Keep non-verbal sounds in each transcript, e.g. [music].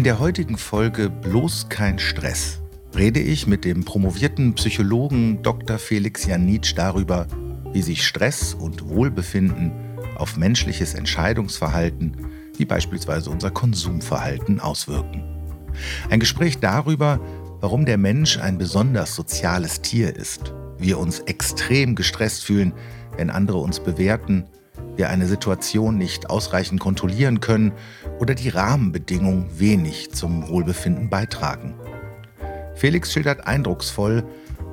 In der heutigen Folge Bloß kein Stress rede ich mit dem promovierten Psychologen Dr. Felix Janitsch darüber, wie sich Stress und Wohlbefinden auf menschliches Entscheidungsverhalten, wie beispielsweise unser Konsumverhalten, auswirken. Ein Gespräch darüber, warum der Mensch ein besonders soziales Tier ist, wir uns extrem gestresst fühlen, wenn andere uns bewerten, wir eine Situation nicht ausreichend kontrollieren können oder die Rahmenbedingungen wenig zum Wohlbefinden beitragen. Felix schildert eindrucksvoll,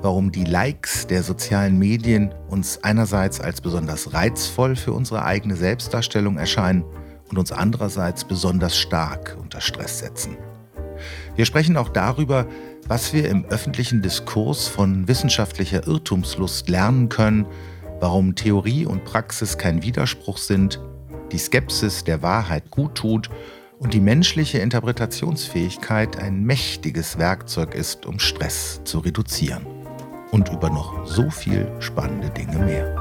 warum die Likes der sozialen Medien uns einerseits als besonders reizvoll für unsere eigene Selbstdarstellung erscheinen und uns andererseits besonders stark unter Stress setzen. Wir sprechen auch darüber, was wir im öffentlichen Diskurs von wissenschaftlicher Irrtumslust lernen können, warum Theorie und Praxis kein Widerspruch sind, die Skepsis der Wahrheit gut tut und die menschliche Interpretationsfähigkeit ein mächtiges Werkzeug ist, um Stress zu reduzieren. Und über noch so viel spannende Dinge mehr.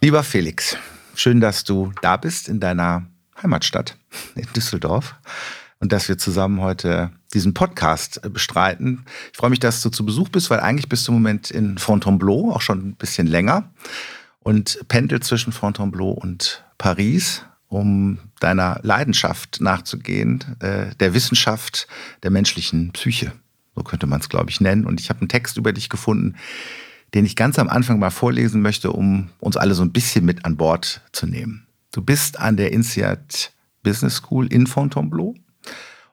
Lieber Felix, schön, dass du da bist in deiner Heimatstadt in Düsseldorf und dass wir zusammen heute diesen Podcast äh, bestreiten. Ich freue mich, dass du zu Besuch bist, weil eigentlich bist du im Moment in Fontainebleau, auch schon ein bisschen länger und pendelt zwischen Fontainebleau und Paris, um deiner Leidenschaft nachzugehen, äh, der Wissenschaft der menschlichen Psyche. So könnte man es, glaube ich, nennen. Und ich habe einen Text über dich gefunden, den ich ganz am Anfang mal vorlesen möchte, um uns alle so ein bisschen mit an Bord zu nehmen. Du bist an der INSEAD Business School in Fontainebleau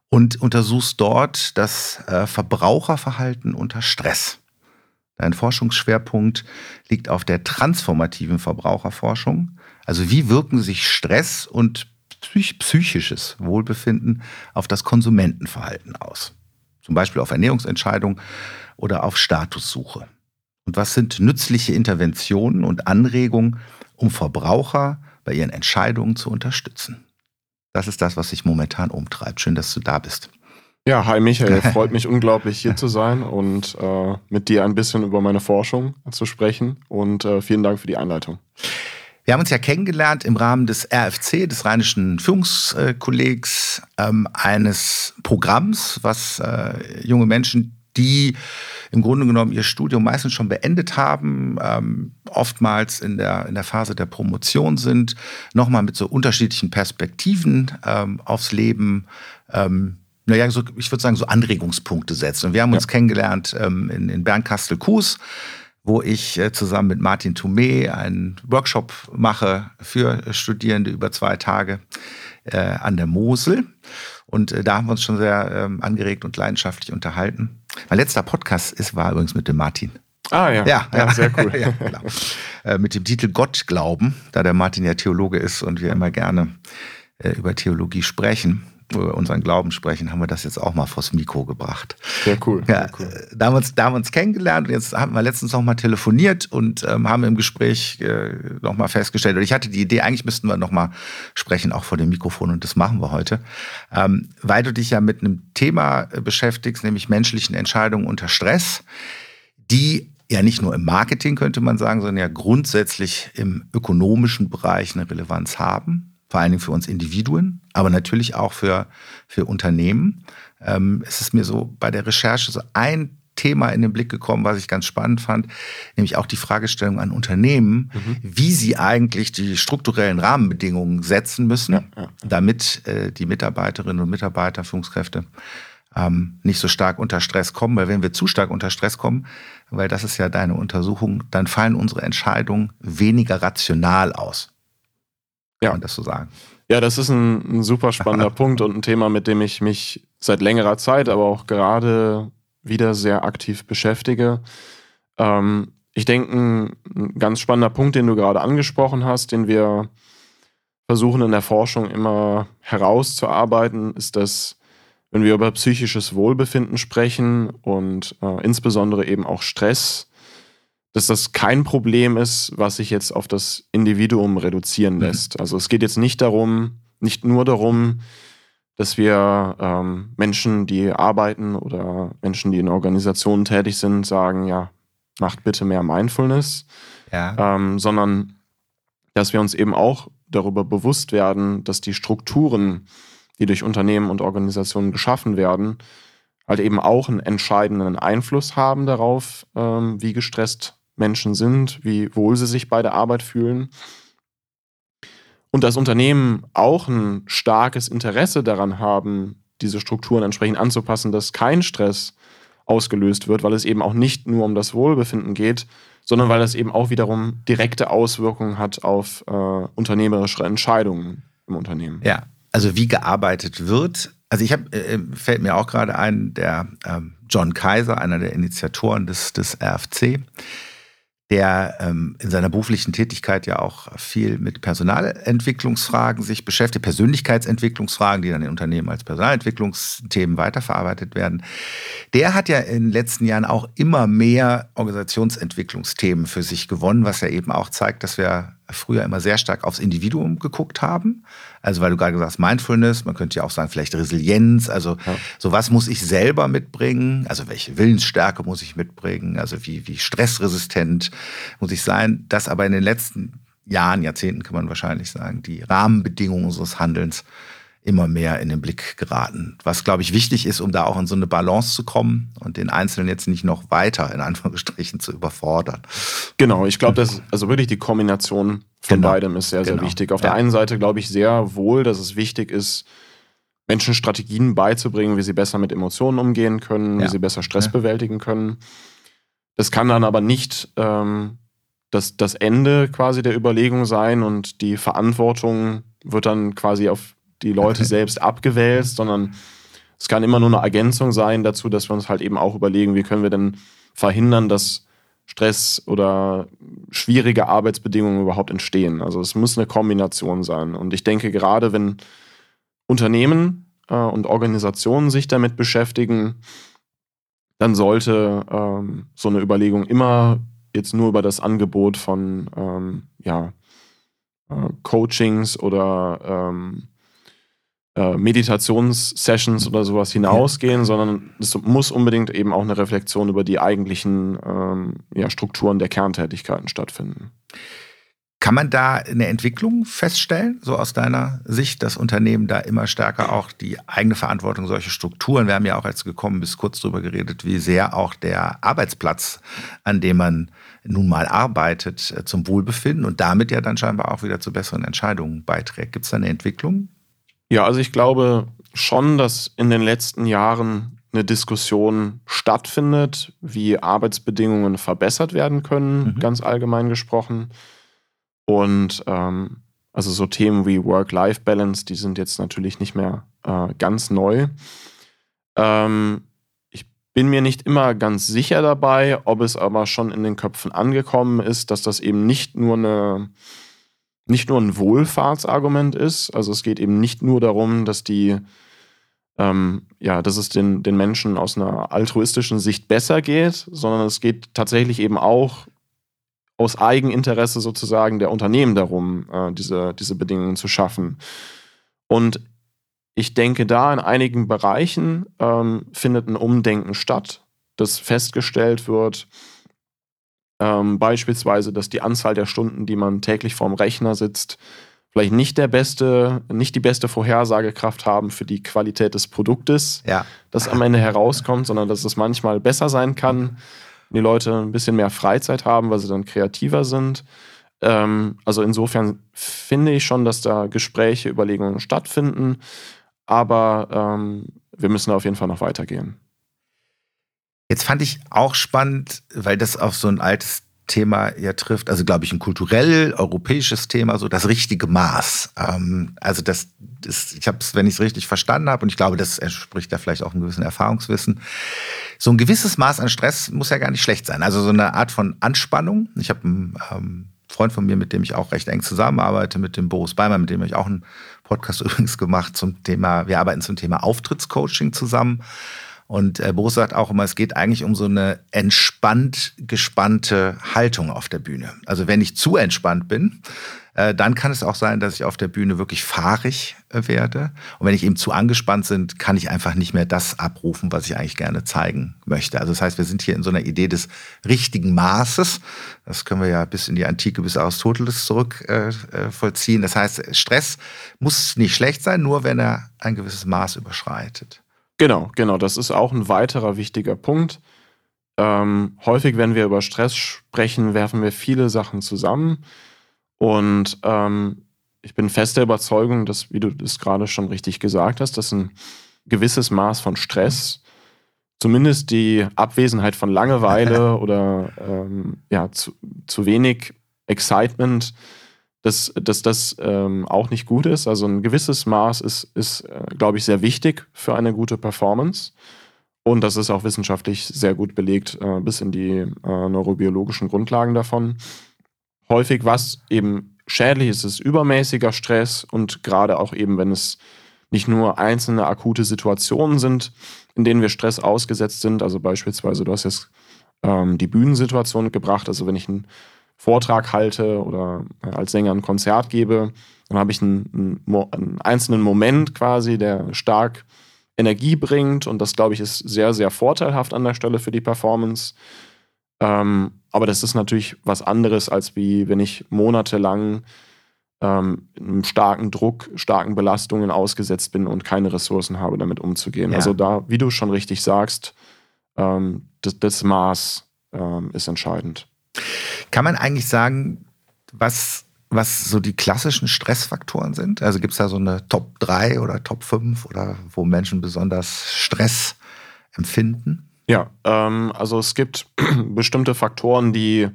und untersuchst dort das äh, Verbraucherverhalten unter Stress. Dein Forschungsschwerpunkt liegt auf der transformativen Verbraucherforschung. Also wie wirken sich Stress und psych psychisches Wohlbefinden auf das Konsumentenverhalten aus? Zum Beispiel auf Ernährungsentscheidungen oder auf Statussuche. Und was sind nützliche Interventionen und Anregungen, um Verbraucher bei ihren Entscheidungen zu unterstützen. Das ist das, was sich momentan umtreibt. Schön, dass du da bist. Ja, hi Michael, [laughs] freut mich unglaublich hier zu sein und äh, mit dir ein bisschen über meine Forschung zu sprechen und äh, vielen Dank für die Einleitung. Wir haben uns ja kennengelernt im Rahmen des RFC, des Rheinischen Führungskollegs, ähm, eines Programms, was äh, junge Menschen, die im Grunde genommen ihr Studium meistens schon beendet haben, ähm, oftmals in der, in der Phase der Promotion sind, nochmal mit so unterschiedlichen Perspektiven ähm, aufs Leben, ähm, naja, so, ich würde sagen, so Anregungspunkte setzen. Und wir haben uns ja. kennengelernt ähm, in, in Bernkastel-Kues wo ich äh, zusammen mit Martin Thomé einen Workshop mache für Studierende über zwei Tage äh, an der Mosel. Und äh, da haben wir uns schon sehr ähm, angeregt und leidenschaftlich unterhalten. Mein letzter Podcast ist, war übrigens mit dem Martin. Ah ja, ja, ja sehr cool. [laughs] ja, genau. äh, mit dem Titel Gott glauben, da der Martin ja Theologe ist und wir immer gerne äh, über Theologie sprechen über unseren Glauben sprechen, haben wir das jetzt auch mal vors Mikro gebracht. Sehr cool. Ja, sehr cool. Äh, da, haben wir uns, da haben wir uns kennengelernt und jetzt haben wir letztens noch mal telefoniert und ähm, haben im Gespräch äh, noch mal festgestellt, und ich hatte die Idee, eigentlich müssten wir noch mal sprechen, auch vor dem Mikrofon und das machen wir heute, ähm, weil du dich ja mit einem Thema äh, beschäftigst, nämlich menschlichen Entscheidungen unter Stress, die ja nicht nur im Marketing könnte man sagen, sondern ja grundsätzlich im ökonomischen Bereich eine Relevanz haben vor allen Dingen für uns Individuen, aber natürlich auch für, für Unternehmen. Ähm, es ist mir so bei der Recherche so ein Thema in den Blick gekommen, was ich ganz spannend fand, nämlich auch die Fragestellung an Unternehmen, mhm. wie sie eigentlich die strukturellen Rahmenbedingungen setzen müssen, ja, ja. damit äh, die Mitarbeiterinnen und Mitarbeiter, Führungskräfte ähm, nicht so stark unter Stress kommen. Weil wenn wir zu stark unter Stress kommen, weil das ist ja deine Untersuchung, dann fallen unsere Entscheidungen weniger rational aus. Ja. Kann man das so sagen? Ja, das ist ein, ein super spannender [laughs] Punkt und ein Thema, mit dem ich mich seit längerer Zeit, aber auch gerade wieder sehr aktiv beschäftige. Ähm, ich denke, ein, ein ganz spannender Punkt, den du gerade angesprochen hast, den wir versuchen in der Forschung immer herauszuarbeiten, ist, dass wenn wir über psychisches Wohlbefinden sprechen und äh, insbesondere eben auch Stress, dass das kein Problem ist, was sich jetzt auf das Individuum reduzieren mhm. lässt. Mhm. Also es geht jetzt nicht darum, nicht nur darum, dass wir ähm, Menschen, die arbeiten oder Menschen, die in Organisationen tätig sind, sagen, ja, macht bitte mehr Mindfulness, ja. ähm, sondern dass wir uns eben auch darüber bewusst werden, dass die Strukturen, die durch Unternehmen und Organisationen geschaffen werden, halt eben auch einen entscheidenden Einfluss haben darauf, ähm, wie gestresst Menschen sind, wie wohl sie sich bei der Arbeit fühlen. Und dass Unternehmen auch ein starkes Interesse daran haben, diese Strukturen entsprechend anzupassen, dass kein Stress ausgelöst wird, weil es eben auch nicht nur um das Wohlbefinden geht, sondern weil das eben auch wiederum direkte Auswirkungen hat auf äh, unternehmerische Entscheidungen im Unternehmen. Ja, also wie gearbeitet wird. Also ich habe, äh, fällt mir auch gerade ein, der äh, John Kaiser, einer der Initiatoren des, des RFC, der ähm, in seiner beruflichen Tätigkeit ja auch viel mit Personalentwicklungsfragen sich beschäftigt, Persönlichkeitsentwicklungsfragen, die dann in Unternehmen als Personalentwicklungsthemen weiterverarbeitet werden. Der hat ja in den letzten Jahren auch immer mehr Organisationsentwicklungsthemen für sich gewonnen, was ja eben auch zeigt, dass wir früher immer sehr stark aufs Individuum geguckt haben. Also weil du gerade gesagt hast, Mindfulness, man könnte ja auch sagen, vielleicht Resilienz, also ja. so was muss ich selber mitbringen, also welche Willensstärke muss ich mitbringen, also wie, wie stressresistent muss ich sein. Das aber in den letzten Jahren, Jahrzehnten kann man wahrscheinlich sagen, die Rahmenbedingungen unseres Handelns immer mehr in den Blick geraten. Was, glaube ich, wichtig ist, um da auch in so eine Balance zu kommen und den Einzelnen jetzt nicht noch weiter, in Anführungsstrichen, zu überfordern. Genau, ich glaube, dass also wirklich die Kombination von genau. beidem ist sehr, sehr genau. wichtig. Auf ja. der einen Seite glaube ich sehr wohl, dass es wichtig ist, Menschen Strategien beizubringen, wie sie besser mit Emotionen umgehen können, ja. wie sie besser Stress ja. bewältigen können. Das kann dann aber nicht ähm, das, das Ende quasi der Überlegung sein und die Verantwortung wird dann quasi auf die Leute selbst abgewälzt, sondern es kann immer nur eine Ergänzung sein dazu, dass wir uns halt eben auch überlegen, wie können wir denn verhindern, dass Stress oder schwierige Arbeitsbedingungen überhaupt entstehen. Also es muss eine Kombination sein. Und ich denke, gerade wenn Unternehmen äh, und Organisationen sich damit beschäftigen, dann sollte ähm, so eine Überlegung immer jetzt nur über das Angebot von ähm, ja, äh, Coachings oder ähm, äh, Meditationssessions oder sowas hinausgehen, ja. sondern es muss unbedingt eben auch eine Reflexion über die eigentlichen ähm, ja, Strukturen der Kerntätigkeiten stattfinden. Kann man da eine Entwicklung feststellen, so aus deiner Sicht, dass Unternehmen da immer stärker auch die eigene Verantwortung, solche Strukturen, wir haben ja auch als gekommen bis kurz darüber geredet, wie sehr auch der Arbeitsplatz, an dem man nun mal arbeitet, äh, zum Wohlbefinden und damit ja dann scheinbar auch wieder zu besseren Entscheidungen beiträgt. Gibt es da eine Entwicklung? Ja, also ich glaube schon, dass in den letzten Jahren eine Diskussion stattfindet, wie Arbeitsbedingungen verbessert werden können, mhm. ganz allgemein gesprochen. Und ähm, also so Themen wie Work-Life-Balance, die sind jetzt natürlich nicht mehr äh, ganz neu. Ähm, ich bin mir nicht immer ganz sicher dabei, ob es aber schon in den Köpfen angekommen ist, dass das eben nicht nur eine nicht nur ein Wohlfahrtsargument ist. Also es geht eben nicht nur darum, dass die, ähm, ja, dass es den, den Menschen aus einer altruistischen Sicht besser geht, sondern es geht tatsächlich eben auch aus Eigeninteresse sozusagen der Unternehmen darum, äh, diese, diese Bedingungen zu schaffen. Und ich denke, da in einigen Bereichen ähm, findet ein Umdenken statt, dass festgestellt wird, ähm, beispielsweise, dass die Anzahl der Stunden, die man täglich vorm Rechner sitzt, vielleicht nicht der beste, nicht die beste Vorhersagekraft haben für die Qualität des Produktes, ja. das am Ende herauskommt, sondern dass es manchmal besser sein kann, wenn die Leute ein bisschen mehr Freizeit haben, weil sie dann kreativer sind. Ähm, also insofern finde ich schon, dass da Gespräche, Überlegungen stattfinden, aber ähm, wir müssen auf jeden Fall noch weitergehen. Jetzt fand ich auch spannend, weil das auf so ein altes Thema ja trifft, also glaube ich ein kulturell europäisches Thema, so das richtige Maß. Ähm, also das, das ich habe es, wenn ich es richtig verstanden habe, und ich glaube, das entspricht ja vielleicht auch einem gewissen Erfahrungswissen. So ein gewisses Maß an Stress muss ja gar nicht schlecht sein. Also so eine Art von Anspannung. Ich habe einen ähm, Freund von mir, mit dem ich auch recht eng zusammenarbeite, mit dem Boris Beimer, mit dem ich auch einen Podcast [laughs] übrigens gemacht zum Thema, wir arbeiten zum Thema Auftrittscoaching zusammen. Und äh, Boris sagt auch immer, es geht eigentlich um so eine entspannt gespannte Haltung auf der Bühne. Also wenn ich zu entspannt bin, äh, dann kann es auch sein, dass ich auf der Bühne wirklich fahrig äh, werde. Und wenn ich eben zu angespannt bin, kann ich einfach nicht mehr das abrufen, was ich eigentlich gerne zeigen möchte. Also das heißt, wir sind hier in so einer Idee des richtigen Maßes. Das können wir ja bis in die Antike, bis Aristoteles zurück äh, äh, vollziehen. Das heißt, Stress muss nicht schlecht sein, nur wenn er ein gewisses Maß überschreitet. Genau, genau. Das ist auch ein weiterer wichtiger Punkt. Ähm, häufig, wenn wir über Stress sprechen, werfen wir viele Sachen zusammen. Und ähm, ich bin fest der Überzeugung, dass, wie du das gerade schon richtig gesagt hast, dass ein gewisses Maß von Stress, zumindest die Abwesenheit von Langeweile [laughs] oder ähm, ja, zu, zu wenig Excitement, dass, dass das ähm, auch nicht gut ist. Also ein gewisses Maß ist, ist äh, glaube ich, sehr wichtig für eine gute Performance. Und das ist auch wissenschaftlich sehr gut belegt, äh, bis in die äh, neurobiologischen Grundlagen davon häufig, was eben schädlich ist, ist übermäßiger Stress und gerade auch eben, wenn es nicht nur einzelne akute Situationen sind, in denen wir Stress ausgesetzt sind. Also beispielsweise, du hast jetzt ähm, die Bühnensituation gebracht. Also wenn ich einen Vortrag halte oder äh, als Sänger ein Konzert gebe, dann habe ich einen, einen, einzelnen Moment quasi, der stark Energie bringt. Und das, glaube ich, ist sehr, sehr vorteilhaft an der Stelle für die Performance. Ähm, aber das ist natürlich was anderes, als wie wenn ich monatelang ähm, einem starken Druck, starken Belastungen ausgesetzt bin und keine Ressourcen habe, damit umzugehen. Ja. Also da, wie du schon richtig sagst, ähm, das, das, Maß ähm, ist entscheidend. Kann man eigentlich sagen, was, was so die klassischen Stressfaktoren sind? Also gibt es da so eine Top 3 oder Top 5 oder wo Menschen besonders Stress empfinden? Ja, ähm, also es gibt [clears throat] bestimmte Faktoren, die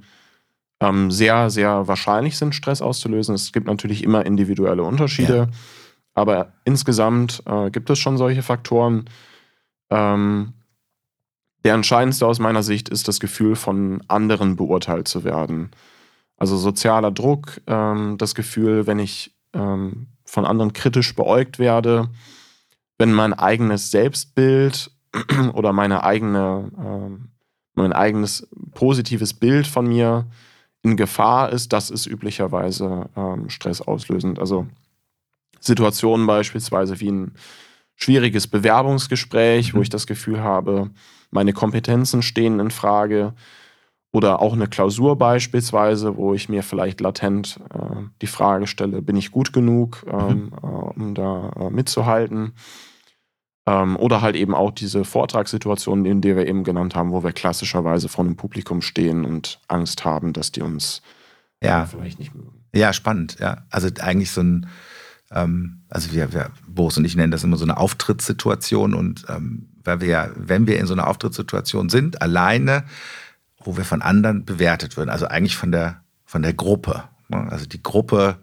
ähm, sehr, sehr wahrscheinlich sind, Stress auszulösen. Es gibt natürlich immer individuelle Unterschiede, ja. aber insgesamt äh, gibt es schon solche Faktoren. Ähm, der entscheidendste aus meiner Sicht ist das Gefühl, von anderen beurteilt zu werden. Also sozialer Druck, ähm, das Gefühl, wenn ich ähm, von anderen kritisch beäugt werde, wenn mein eigenes Selbstbild [clears throat] oder meine eigene, äh, mein eigenes positives Bild von mir in Gefahr ist, das ist üblicherweise ähm, stressauslösend. Also Situationen beispielsweise wie ein schwieriges Bewerbungsgespräch, mhm. wo ich das Gefühl habe, meine Kompetenzen stehen in Frage. Oder auch eine Klausur beispielsweise, wo ich mir vielleicht latent äh, die Frage stelle, bin ich gut genug, ähm, mhm. äh, um da äh, mitzuhalten. Ähm, oder halt eben auch diese Vortragssituationen, in der wir eben genannt haben, wo wir klassischerweise vor einem Publikum stehen und Angst haben, dass die uns ja. Äh, vielleicht nicht mögen. Ja, spannend. Ja, also eigentlich so ein, ähm, also wir, wir, Boris und ich nennen das immer so eine Auftrittssituation und ähm, weil wir ja, wenn wir in so einer Auftrittssituation sind, alleine, wo wir von anderen bewertet würden, also eigentlich von der, von der Gruppe. Ne? Also die Gruppe,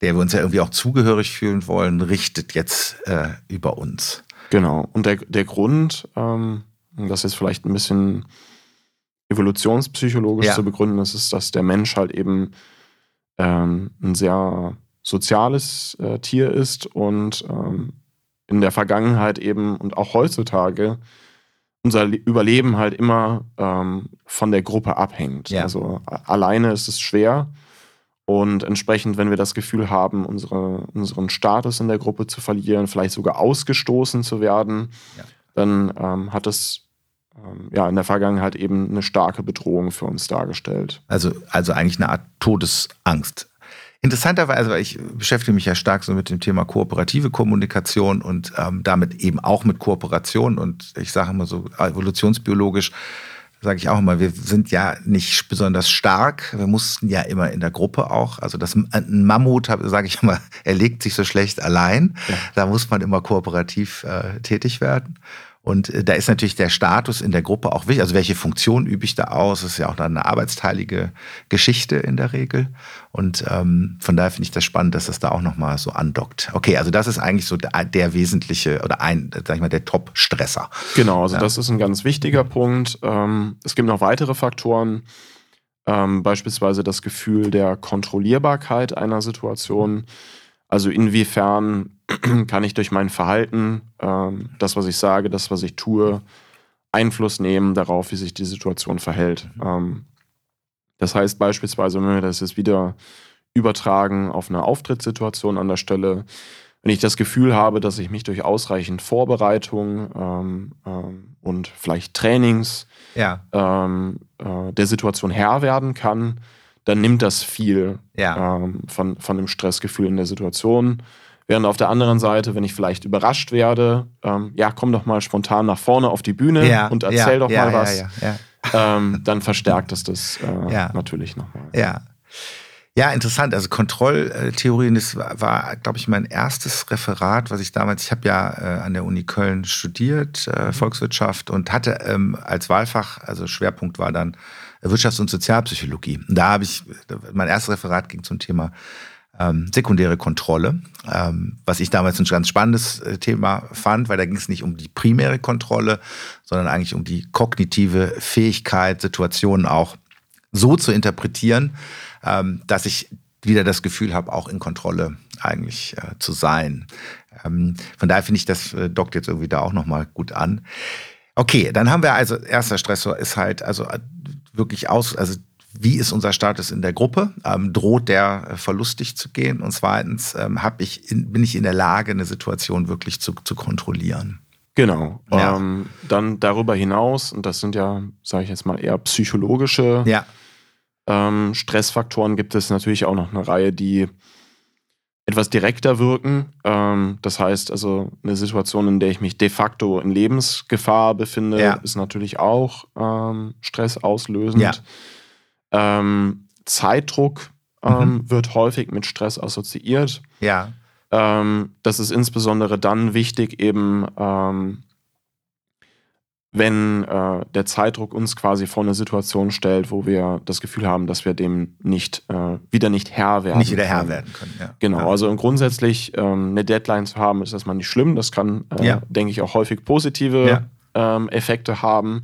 der wir uns ja irgendwie auch zugehörig fühlen wollen, richtet jetzt äh, über uns. Genau. Und der, der Grund, ähm, das ist vielleicht ein bisschen evolutionspsychologisch ja. zu begründen ist, ist, dass der Mensch halt eben ähm, ein sehr soziales äh, Tier ist und ähm, in der Vergangenheit eben und auch heutzutage unser Überleben halt immer ähm, von der Gruppe abhängt. Ja. Also alleine ist es schwer und entsprechend, wenn wir das Gefühl haben, unsere, unseren Status in der Gruppe zu verlieren, vielleicht sogar ausgestoßen zu werden, ja. dann ähm, hat es ähm, ja, in der Vergangenheit eben eine starke Bedrohung für uns dargestellt. Also, also eigentlich eine Art Todesangst. Interessanterweise, weil ich beschäftige mich ja stark so mit dem Thema kooperative Kommunikation und ähm, damit eben auch mit Kooperation und ich sage immer so evolutionsbiologisch, sage ich auch immer, wir sind ja nicht besonders stark. Wir mussten ja immer in der Gruppe auch. Also das, ein Mammut, sage ich immer, [laughs] er legt sich so schlecht allein. Ja. Da muss man immer kooperativ äh, tätig werden. Und äh, da ist natürlich der Status in der Gruppe auch wichtig. Also welche Funktion übe ich da aus? Das ist ja auch eine arbeitsteilige Geschichte in der Regel. Und ähm, von daher finde ich das spannend, dass das da auch nochmal so andockt. Okay, also das ist eigentlich so der, der wesentliche oder ein, sag ich mal, der Top-Stresser. Genau, also ja. das ist ein ganz wichtiger Punkt. Ähm, es gibt noch weitere Faktoren. Ähm, beispielsweise das Gefühl der Kontrollierbarkeit einer Situation. Also inwiefern [clears throat] kann ich durch mein Verhalten, ähm, das, was ich sage, das, was ich tue, Einfluss nehmen darauf, wie sich die Situation verhält. Mhm. Ähm, das heißt beispielsweise, wenn wir das jetzt wieder übertragen auf eine Auftrittssituation an der Stelle, wenn ich das Gefühl habe, dass ich mich durch ausreichend Vorbereitung ähm, ähm, und vielleicht Trainings ja. ähm, äh, der Situation Herr werden kann, dann nimmt das viel ja. Ähm, von, von dem Stressgefühl in der Situation. Während auf der anderen Seite, wenn ich vielleicht überrascht werde, ähm, ja, komm doch mal spontan nach vorne auf die Bühne ja. und erzähl doch mal was, ähm, dann verstärkt es das äh, natürlich nochmal. Ja. Ja, interessant. Also Kontrolltheorien, das war, war glaube ich, mein erstes Referat, was ich damals, ich habe ja äh, an der Uni Köln studiert, äh, mhm. Volkswirtschaft und hatte ähm, als Wahlfach, also Schwerpunkt war dann Wirtschafts- und Sozialpsychologie. Und da habe ich, mein erstes Referat ging zum Thema ähm, sekundäre Kontrolle, ähm, was ich damals ein ganz spannendes äh, Thema fand, weil da ging es nicht um die primäre Kontrolle, sondern eigentlich um die kognitive Fähigkeit, Situationen auch so zu interpretieren, ähm, dass ich wieder das Gefühl habe, auch in Kontrolle eigentlich äh, zu sein. Ähm, von daher finde ich, das äh, dockt jetzt irgendwie da auch nochmal gut an. Okay, dann haben wir also, erster Stressor ist halt also äh, wirklich aus, also wie ist unser Status in der Gruppe? Ähm, droht der äh, verlustig zu gehen? Und zweitens, ähm, ich in, bin ich in der Lage, eine Situation wirklich zu, zu kontrollieren? Genau. Ja. Ähm, dann darüber hinaus, und das sind ja, sage ich jetzt mal, eher psychologische ja ähm, Stressfaktoren gibt es natürlich auch noch eine Reihe, die etwas direkter wirken. Ähm, das heißt also, eine Situation, in der ich mich de facto in Lebensgefahr befinde, ja. ist natürlich auch ähm, stressauslösend. Ähm, Zeitdruck ähm, mhm. wird häufig mit Stress assoziiert. Ja. Ähm, das ist insbesondere dann wichtig, eben ähm, wenn äh, der Zeitdruck uns quasi vor eine Situation stellt, wo wir das Gefühl haben, dass wir dem nicht äh, wieder nicht Herr werden. Nicht wieder Herr werden können. Ja. Genau, ja. also grundsätzlich ähm, eine Deadline zu haben, ist erstmal nicht schlimm. Das kann, äh, ja. denke ich, auch häufig positive ähm, Effekte haben.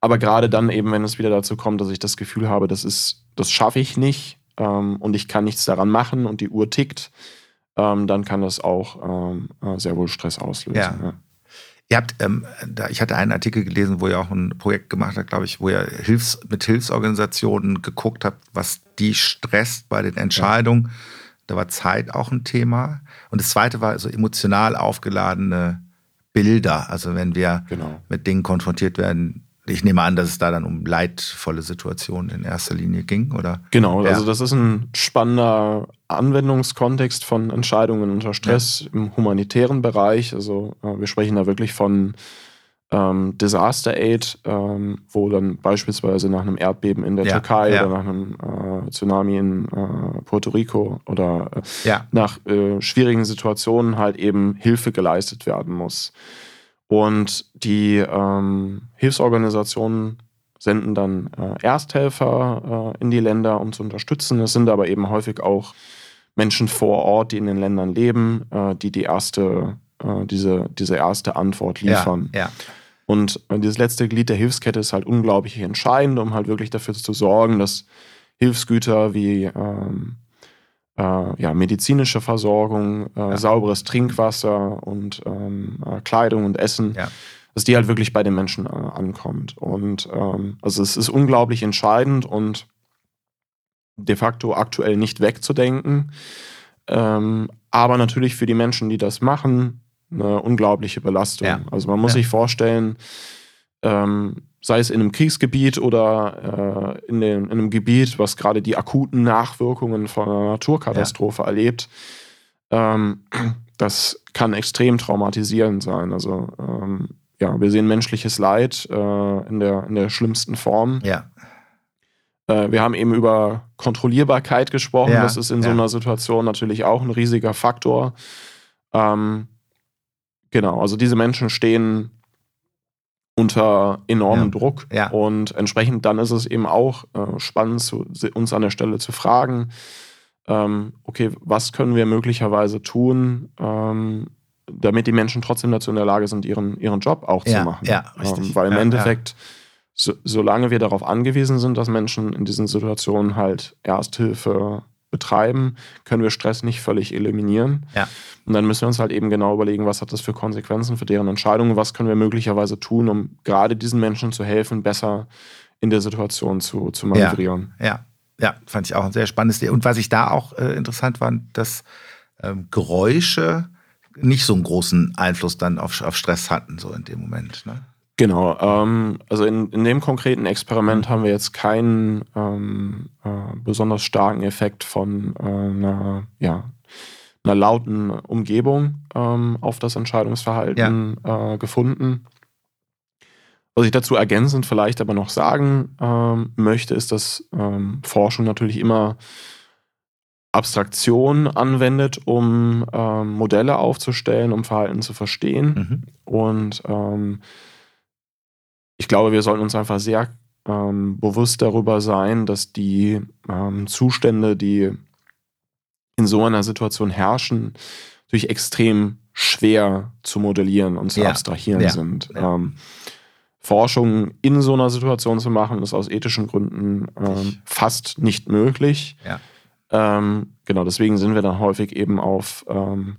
Aber gerade dann eben, wenn es wieder dazu kommt, dass ich das Gefühl habe, das ist, das schaffe ich nicht ähm, und ich kann nichts daran machen und die Uhr tickt, ähm, dann kann das auch ähm, äh, sehr wohl Stress auslösen. Ja. Ihr habt, ähm, da, ich hatte einen Artikel gelesen, wo ihr auch ein Projekt gemacht habt, glaube ich, wo ihr Hilfs-, mit Hilfsorganisationen geguckt habt, was die stresst bei den Entscheidungen. Ja. Da war Zeit auch ein Thema. Und das zweite war so emotional aufgeladene Bilder. Also wenn wir genau. mit Dingen konfrontiert werden, ich nehme an, dass es da dann um leidvolle Situationen in erster Linie ging, oder? Genau, ja. also das ist ein spannender Anwendungskontext von Entscheidungen unter Stress ja. im humanitären Bereich. Also äh, wir sprechen da wirklich von ähm, Disaster Aid, ähm, wo dann beispielsweise nach einem Erdbeben in der ja, Türkei ja. oder nach einem äh, Tsunami in äh, Puerto Rico oder äh, ja. nach äh, schwierigen Situationen halt eben Hilfe geleistet werden muss. Und die ähm, Hilfsorganisationen senden dann äh, Ersthelfer äh, in die Länder, um zu unterstützen. Es sind aber eben häufig auch Menschen vor Ort, die in den Ländern leben, äh, die die erste, äh, diese, diese erste Antwort liefern. Ja, ja. Und äh, dieses letzte Glied der Hilfskette ist halt unglaublich entscheidend, um halt wirklich dafür zu sorgen, dass Hilfsgüter wie ähm, äh, ja, medizinische Versorgung, äh, ja. sauberes Trinkwasser und ähm, äh, Kleidung und Essen, ja. dass die halt wirklich bei den Menschen äh, ankommt. Und ähm, also es ist unglaublich entscheidend und de facto aktuell nicht wegzudenken. Ähm, aber natürlich für die Menschen, die das machen, eine unglaubliche Belastung. Ja. Also man muss sich vorstellen, ähm, sei es in einem Kriegsgebiet oder äh, in, den, in, einem Gebiet, was gerade die akuten Nachwirkungen von einer Naturkatastrophe ja. erlebt, ähm, das kann extrem traumatisierend sein. Also ähm, ja, wir sehen menschliches Leid äh, in, der, in der schlimmsten Form. Ja. Äh, wir haben eben über Kontrollierbarkeit gesprochen. Ja. Das ist in so einer Situation natürlich auch ein riesiger Faktor. Ähm, genau, also diese Menschen stehen unter enormem ja. Druck. Ja. Und entsprechend dann ist es eben auch äh, spannend, zu, uns an der Stelle zu fragen, ähm, okay, was können wir möglicherweise tun, ähm, damit die Menschen trotzdem dazu in der Lage sind, ihren, ihren Job auch ja, zu machen. Ja, richtig. Ähm, weil im ja, Endeffekt, so, solange wir darauf angewiesen sind, dass Menschen in diesen Situationen halt Ersthilfe betreiben, können wir Stress nicht völlig eliminieren. Ja. Und dann müssen wir uns halt eben genau überlegen, was hat das für Konsequenzen für deren Entscheidungen, was können wir möglicherweise tun, um gerade diesen Menschen zu helfen, besser in der Situation zu, zu manövrieren. Ja, ja, ja, fand ich auch ein sehr spannendes Thema. Und was ich da auch äh, interessant fand, dass ähm, Geräusche nicht so einen großen Einfluss dann auf, auf Stress hatten, so in dem Moment. Ne? Genau, ähm, also in, in dem konkreten Experiment haben wir jetzt keinen ähm, äh, besonders starken Effekt von äh, einer, ja, einer lauten Umgebung ähm, auf das Entscheidungsverhalten ja. äh, gefunden. Was ich dazu ergänzend vielleicht aber noch sagen ähm, möchte, ist, dass ähm, Forschung natürlich immer Abstraktion anwendet, um ähm, Modelle aufzustellen, um Verhalten zu verstehen. Mhm. Und ich glaube, wir sollten uns einfach sehr ähm, bewusst darüber sein, dass die ähm, Zustände, die in so einer Situation herrschen, natürlich extrem schwer zu modellieren und zu ja. abstrahieren ja. sind. Ja. Ähm, Forschung in so einer Situation zu machen, ist aus ethischen Gründen ähm, fast nicht möglich. Ähm, genau, deswegen sind wir dann häufig eben auf ähm,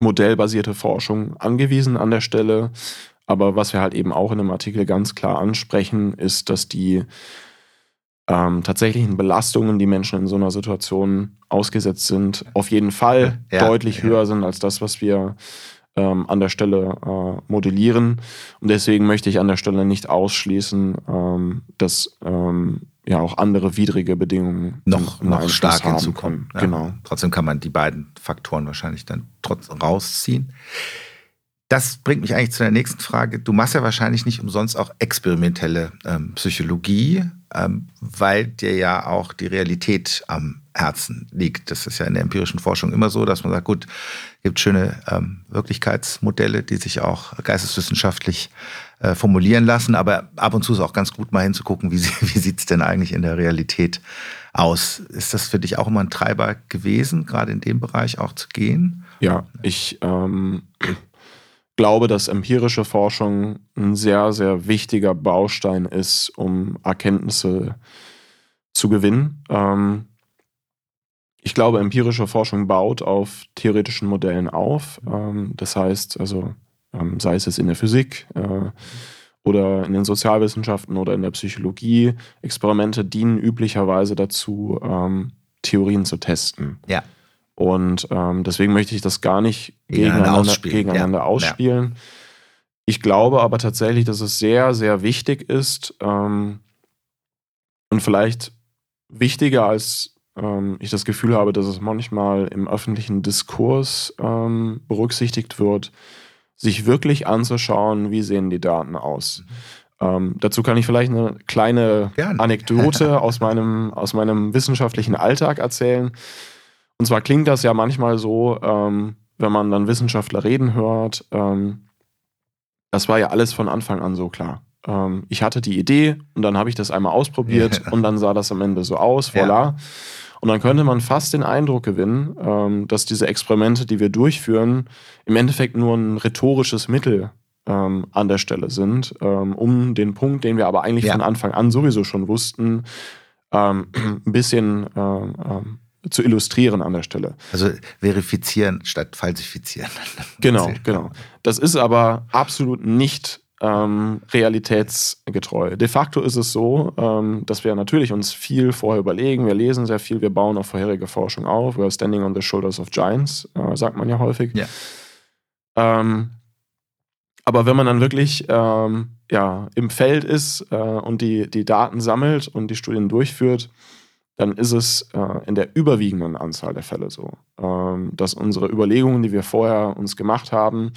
modellbasierte Forschung angewiesen an der Stelle. Aber was wir halt eben auch in dem Artikel ganz klar ansprechen, ist, dass die ähm, tatsächlichen Belastungen, die Menschen in so einer Situation ausgesetzt sind, auf jeden Fall ja, deutlich ja. höher sind als das, was wir ähm, an der Stelle äh, modellieren. Und deswegen möchte ich an der Stelle nicht ausschließen, ähm, dass ähm, ja auch andere widrige Bedingungen noch, noch stark hinzukommen. Ja, genau. Trotzdem kann man die beiden Faktoren wahrscheinlich dann trotzdem rausziehen. Das bringt mich eigentlich zu der nächsten Frage. Du machst ja wahrscheinlich nicht umsonst auch experimentelle ähm, Psychologie, ähm, weil dir ja auch die Realität am Herzen liegt. Das ist ja in der empirischen Forschung immer so, dass man sagt, gut, gibt schöne ähm, Wirklichkeitsmodelle, die sich auch geisteswissenschaftlich äh, formulieren lassen, aber ab und zu ist auch ganz gut mal hinzugucken, wie, [laughs] wie sieht es denn eigentlich in der Realität aus. Ist das für dich auch immer ein Treiber gewesen, gerade in dem Bereich auch zu gehen? Ja, ich ähm, glaube, dass empirische Forschung ein sehr, sehr wichtiger Baustein ist, um Erkenntnisse zu gewinnen. Ähm, ich glaube, empirische Forschung baut auf theoretischen Modellen auf. Ähm, das heißt, also ähm, sei es in der Physik äh, oder in den Sozialwissenschaften oder in der Psychologie, Experimente dienen üblicherweise dazu, ähm, Theorien zu testen. Ja. Und ähm, deswegen möchte ich das gar nicht gegeneinander, ausspielen. Gegeneinander ja. ausspielen. Ja. Ich glaube aber tatsächlich, dass es sehr, sehr wichtig ist ähm, und vielleicht wichtiger als ähm, ich das Gefühl habe, dass es manchmal im öffentlichen Diskurs ähm, berücksichtigt wird, sich wirklich anzuschauen, wie sehen die Daten aus. Mhm. Ähm, dazu kann ich vielleicht eine kleine Gerne. Anekdote [laughs] aus meinem, aus meinem wissenschaftlichen Alltag erzählen. Und zwar klingt das ja manchmal so, ähm, wenn man dann Wissenschaftler reden hört, ähm, das war ja alles von Anfang an so klar. Ähm, ich hatte die Idee und dann habe ich das einmal ausprobiert ja. [laughs] und dann sah das am Ende so aus, voilà. Ja. Und dann könnte man fast den Eindruck gewinnen, ähm, dass diese Experimente, die wir durchführen, im Endeffekt nur ein rhetorisches Mittel ähm, an der Stelle sind, ähm, um den Punkt, den wir aber eigentlich ja. von Anfang an sowieso schon wussten, [clears throat] ein bisschen zu illustrieren an der Stelle. Also verifizieren statt falsifizieren. [laughs] genau, genau. Das ist aber absolut nicht ähm, realitätsgetreu. De facto ist es so, ähm, dass wir natürlich uns viel vorher überlegen, wir lesen sehr viel, wir bauen auf vorherige Forschung auf. We are standing on the shoulders of giants, äh, sagt man ja häufig. Ja. Ähm, aber wenn man dann wirklich ähm, ja, im Feld ist äh, und die, die Daten sammelt und die Studien durchführt, dann ist es äh, in der überwiegenden Anzahl der Fälle so, ähm, dass unsere Überlegungen, die wir vorher uns gemacht haben,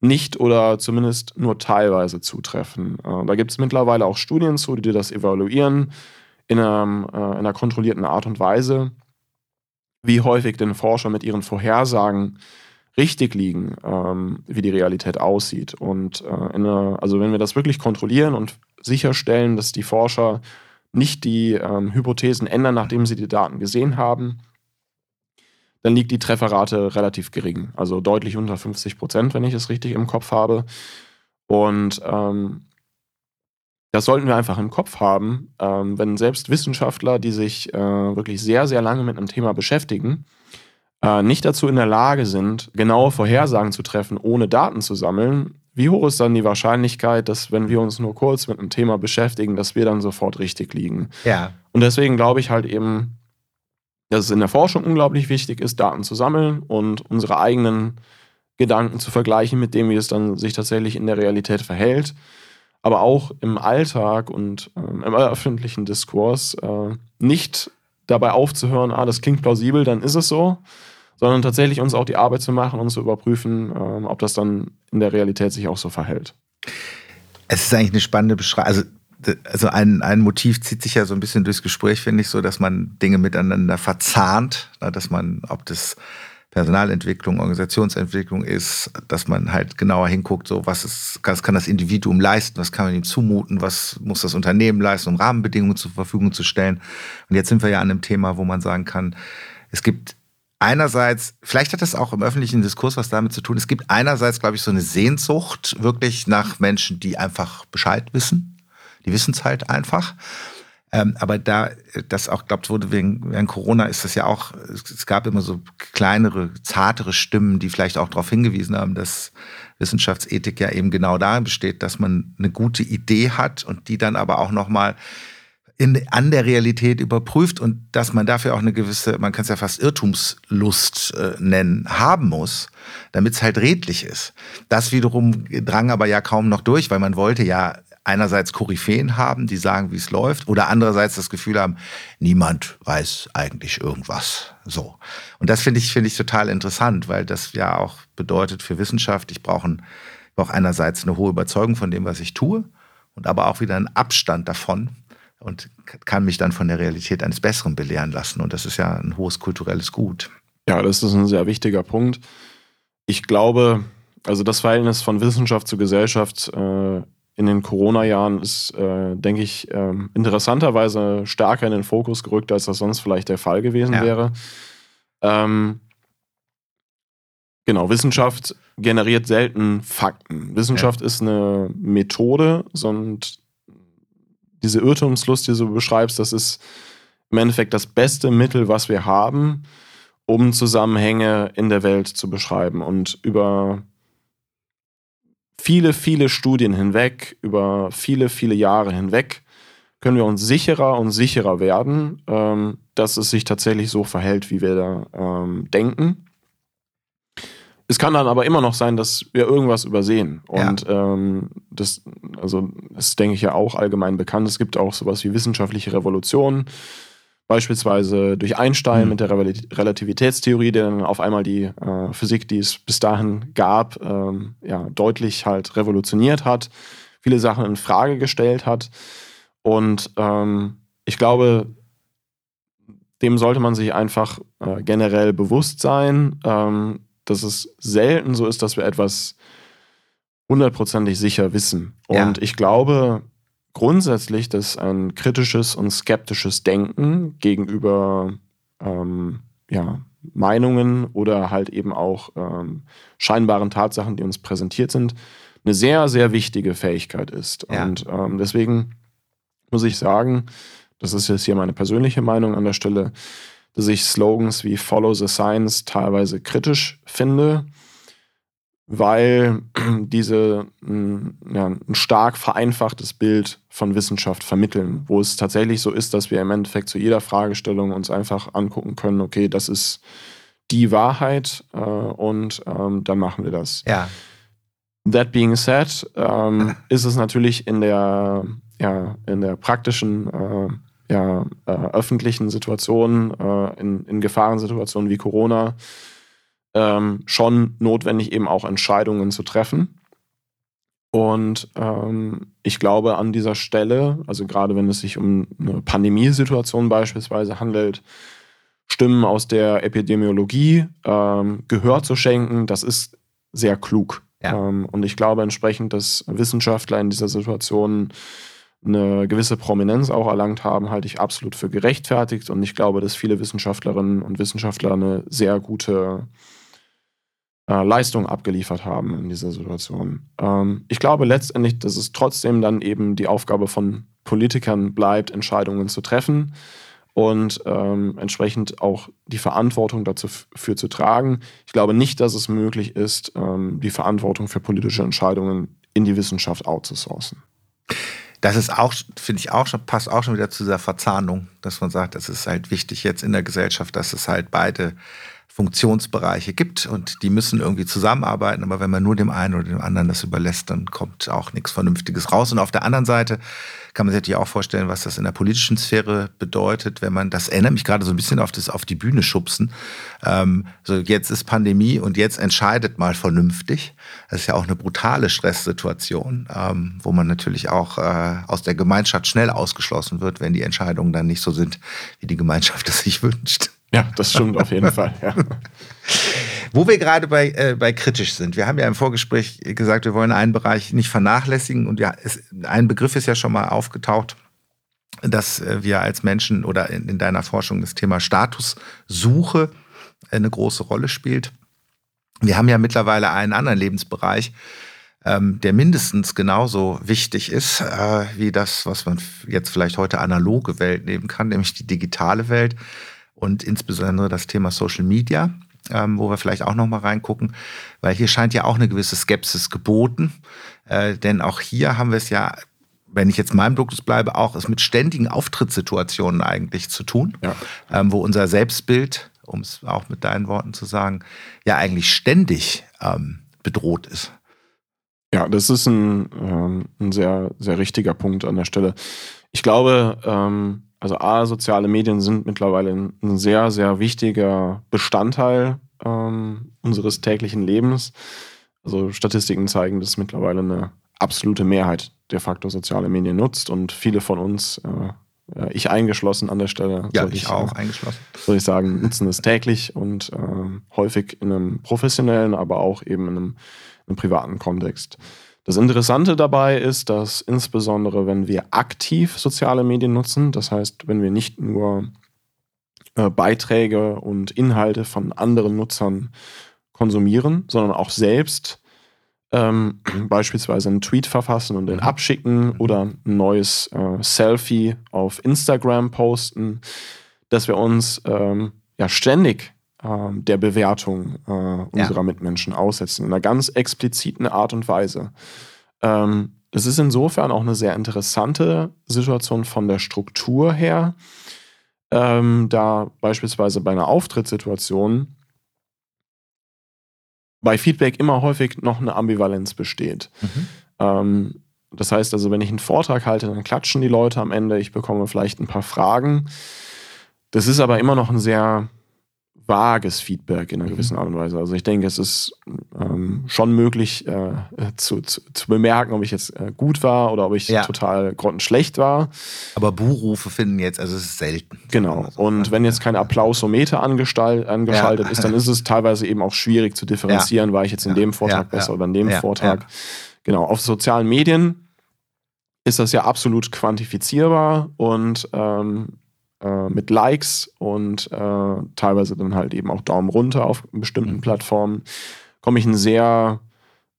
nicht oder zumindest nur teilweise zutreffen. Äh, da gibt es mittlerweile auch Studien zu, die das evaluieren in einer, äh, in einer kontrollierten Art und Weise, wie häufig denn Forscher mit ihren Vorhersagen richtig liegen, ähm, wie die Realität aussieht. Und äh, einer, also wenn wir das wirklich kontrollieren und sicherstellen, dass die Forscher nicht die ähm, Hypothesen ändern, nachdem sie die Daten gesehen haben, dann liegt die Trefferrate relativ gering. Also deutlich unter 50 Prozent, wenn ich es richtig im Kopf habe. Und ähm, das sollten wir einfach im Kopf haben, ähm, wenn selbst Wissenschaftler, die sich äh, wirklich sehr, sehr lange mit einem Thema beschäftigen, äh, nicht dazu in der Lage sind, genaue Vorhersagen zu treffen, ohne Daten zu sammeln, wie hoch ist dann die Wahrscheinlichkeit, dass wenn wir uns nur kurz mit einem Thema beschäftigen, dass wir dann sofort richtig liegen? Ja. Und deswegen glaube ich halt eben, dass es in der Forschung unglaublich wichtig ist, Daten zu sammeln und unsere eigenen Gedanken zu vergleichen mit dem, wie es dann sich tatsächlich in der Realität verhält. Aber auch im Alltag und ähm, im öffentlichen Diskurs äh, nicht dabei aufzuhören, ah, das klingt plausibel, dann ist es so, sondern tatsächlich uns auch die Arbeit zu machen und zu überprüfen, ähm, ob das dann in der Realität sich auch so verhält. Es ist eigentlich eine spannende Beschreibung. Also, also ein, ein Motiv zieht sich ja so ein bisschen durchs Gespräch, finde ich, so, dass man Dinge miteinander verzahnt, dass man, ob das Personalentwicklung, Organisationsentwicklung ist, dass man halt genauer hinguckt, so was ist, was kann das Individuum leisten, was kann man ihm zumuten, was muss das Unternehmen leisten, um Rahmenbedingungen zur Verfügung zu stellen. Und jetzt sind wir ja an einem Thema, wo man sagen kann, es gibt einerseits, vielleicht hat das auch im öffentlichen Diskurs was damit zu tun, es gibt einerseits, glaube ich, so eine Sehnsucht wirklich nach Menschen, die einfach Bescheid wissen. Die wissen es halt einfach. Ähm, aber da das auch glaubt wurde, wegen, wegen Corona ist das ja auch, es gab immer so kleinere, zartere Stimmen, die vielleicht auch darauf hingewiesen haben, dass Wissenschaftsethik ja eben genau darin besteht, dass man eine gute Idee hat und die dann aber auch nochmal in, an der Realität überprüft und dass man dafür auch eine gewisse, man kann es ja fast Irrtumslust äh, nennen, haben muss, damit es halt redlich ist. Das wiederum drang aber ja kaum noch durch, weil man wollte ja einerseits Koryphäen haben, die sagen, wie es läuft, oder andererseits das Gefühl haben, niemand weiß eigentlich irgendwas. So. Und das finde ich, finde ich total interessant, weil das ja auch bedeutet für Wissenschaft, ich brauche, ein, ich brauche einerseits eine hohe Überzeugung von dem, was ich tue, und aber auch wieder einen Abstand davon, und kann mich dann von der Realität eines Besseren belehren lassen. Und das ist ja ein hohes kulturelles Gut. Ja, das ist ein sehr wichtiger Punkt. Ich glaube, also das Verhältnis von Wissenschaft zu Gesellschaft äh, in den Corona-Jahren ist, äh, denke ich, äh, interessanterweise stärker in den Fokus gerückt, als das sonst vielleicht der Fall gewesen ja. wäre. Ähm, genau, Wissenschaft generiert selten Fakten. Wissenschaft ja. ist eine Methode, und diese Irrtumslust, die du beschreibst, das ist im Endeffekt das beste Mittel, was wir haben, um Zusammenhänge in der Welt zu beschreiben. Und über viele, viele Studien hinweg, über viele, viele Jahre hinweg, können wir uns sicherer und sicherer werden, ähm, dass es sich tatsächlich so verhält, wie wir da ähm, denken. Es kann dann aber immer noch sein, dass wir irgendwas übersehen. Und ja. ähm, das, also, das denke ich ja auch allgemein bekannt. Es gibt auch sowas wie wissenschaftliche Revolutionen. Beispielsweise durch Einstein mhm. mit der Relativitätstheorie, der dann auf einmal die äh, Physik, die es bis dahin gab, ähm, ja, deutlich halt revolutioniert hat, viele Sachen in Frage gestellt hat. Und ähm, ich glaube, dem sollte man sich einfach äh, generell bewusst sein. Dass es selten so ist, dass wir etwas hundertprozentig sicher wissen. Und ja. ich glaube grundsätzlich, dass ein kritisches und skeptisches Denken gegenüber ähm, ja, Meinungen oder halt eben auch ähm, scheinbaren Tatsachen, die uns präsentiert sind, eine sehr, sehr wichtige Fähigkeit ist. Ja. Und ähm, deswegen muss ich sagen, das ist jetzt hier meine persönliche Meinung an der Stelle, dass ich Slogans wie Follow the Science teilweise kritisch finde, weil [clears throat] diese ja, ein stark vereinfachtes Bild von Wissenschaft vermitteln, wo es tatsächlich so ist, dass wir im Endeffekt zu jeder Fragestellung uns einfach angucken können, okay, das ist die Wahrheit äh, und ähm, dann machen wir das. Ja. That being said, ähm, [laughs] ist es natürlich in der, ja, in der praktischen äh, ja, äh, öffentlichen Situationen, äh, in, in Gefahrensituationen wie Corona, ähm, schon notwendig, eben auch Entscheidungen zu treffen. Und ähm, ich glaube, an dieser Stelle, also gerade wenn es sich um eine Pandemiesituation beispielsweise handelt, Stimmen aus der Epidemiologie ähm, Gehör zu schenken, das ist sehr klug. Ja. Ähm, und ich glaube entsprechend, dass Wissenschaftler in dieser Situation eine gewisse Prominenz auch erlangt haben, halte ich absolut für gerechtfertigt. Und ich glaube, dass viele Wissenschaftlerinnen und Wissenschaftler eine sehr gute äh, Leistung abgeliefert haben in dieser Situation. Ähm, ich glaube letztendlich, dass es trotzdem dann eben die Aufgabe von Politikern bleibt, Entscheidungen zu treffen und ähm, entsprechend auch die Verantwortung dafür zu tragen. Ich glaube nicht, dass es möglich ist, ähm, die Verantwortung für politische Entscheidungen in die Wissenschaft outzusourcen. Das ist auch, finde ich auch schon, passt auch schon wieder zu dieser Verzahnung, dass man sagt, es ist halt wichtig jetzt in der Gesellschaft, dass es halt beide Funktionsbereiche gibt und die müssen irgendwie zusammenarbeiten. Aber wenn man nur dem einen oder dem anderen das überlässt, dann kommt auch nichts Vernünftiges raus. Und auf der anderen Seite kann man sich natürlich auch vorstellen, was das in der politischen Sphäre bedeutet, wenn man, das erinnert mich gerade so ein bisschen auf das auf die Bühne schubsen. Ähm, so jetzt ist Pandemie und jetzt entscheidet mal vernünftig. Das ist ja auch eine brutale Stresssituation, ähm, wo man natürlich auch äh, aus der Gemeinschaft schnell ausgeschlossen wird, wenn die Entscheidungen dann nicht so sind, wie die Gemeinschaft es sich [laughs] wünscht. Ja, das stimmt auf jeden Fall. Ja. [laughs] Wo wir gerade bei, äh, bei kritisch sind. Wir haben ja im Vorgespräch gesagt, wir wollen einen Bereich nicht vernachlässigen. Und ja, es, ein Begriff ist ja schon mal aufgetaucht, dass äh, wir als Menschen oder in, in deiner Forschung das Thema Statussuche eine große Rolle spielt. Wir haben ja mittlerweile einen anderen Lebensbereich, ähm, der mindestens genauso wichtig ist äh, wie das, was man jetzt vielleicht heute analoge Welt nehmen kann, nämlich die digitale Welt und insbesondere das Thema Social Media, ähm, wo wir vielleicht auch noch mal reingucken, weil hier scheint ja auch eine gewisse Skepsis geboten, äh, denn auch hier haben wir es ja wenn ich jetzt meinem Duktus bleibe, auch es mit ständigen Auftrittssituationen eigentlich zu tun, ja. ähm, wo unser Selbstbild, um es auch mit deinen Worten zu sagen, ja eigentlich ständig ähm, bedroht ist. Ja, das ist ein, ähm, ein sehr, sehr richtiger Punkt an der Stelle. Ich glaube, ähm, also A, soziale Medien sind mittlerweile ein sehr, sehr wichtiger Bestandteil ähm, unseres täglichen Lebens. Also Statistiken zeigen, dass mittlerweile eine absolute Mehrheit de facto soziale Medien nutzt und viele von uns, äh, äh ich eingeschlossen an der Stelle, ja, ich, ich auch eingeschlossen, soll ich sagen, nutzen es täglich und äh, häufig in einem professionellen, aber auch eben in einem, in einem privaten Kontext. Das Interessante dabei ist, dass insbesondere wenn wir aktiv soziale Medien nutzen, das heißt, wenn wir nicht nur äh, Beiträge und Inhalte von anderen Nutzern konsumieren, sondern auch selbst ähm, beispielsweise einen Tweet verfassen und den mhm. abschicken oder ein neues äh, Selfie auf Instagram posten, dass wir uns ähm, ja ständig ähm, der Bewertung äh, unserer ja. Mitmenschen aussetzen, in einer ganz expliziten Art und Weise. Ähm, das ist insofern auch eine sehr interessante Situation von der Struktur her, ähm, da beispielsweise bei einer Auftrittssituation bei Feedback immer häufig noch eine Ambivalenz besteht. Mhm. Ähm, das heißt also, wenn ich einen Vortrag halte, dann klatschen die Leute am Ende, ich bekomme vielleicht ein paar Fragen. Das ist aber immer noch ein sehr vages Feedback in einer mhm. gewissen Art und Weise. Also ich denke, es ist ähm, schon möglich äh, zu, zu, zu, bemerken, ob ich jetzt äh, gut war oder ob ich ja. total grottenschlecht war. Aber Buhrufe finden jetzt, also es ist selten. Genau. So und wenn jetzt kein Applausometer angeschaltet ja. ist, dann ist es teilweise eben auch schwierig zu differenzieren, ja. war ich jetzt in dem Vortrag besser oder in dem Vortrag. Genau. Auf sozialen Medien ist das ja absolut quantifizierbar und ähm, äh, mit Likes und äh, teilweise dann halt eben auch Daumen runter auf bestimmten mhm. Plattformen, komme ich ein sehr,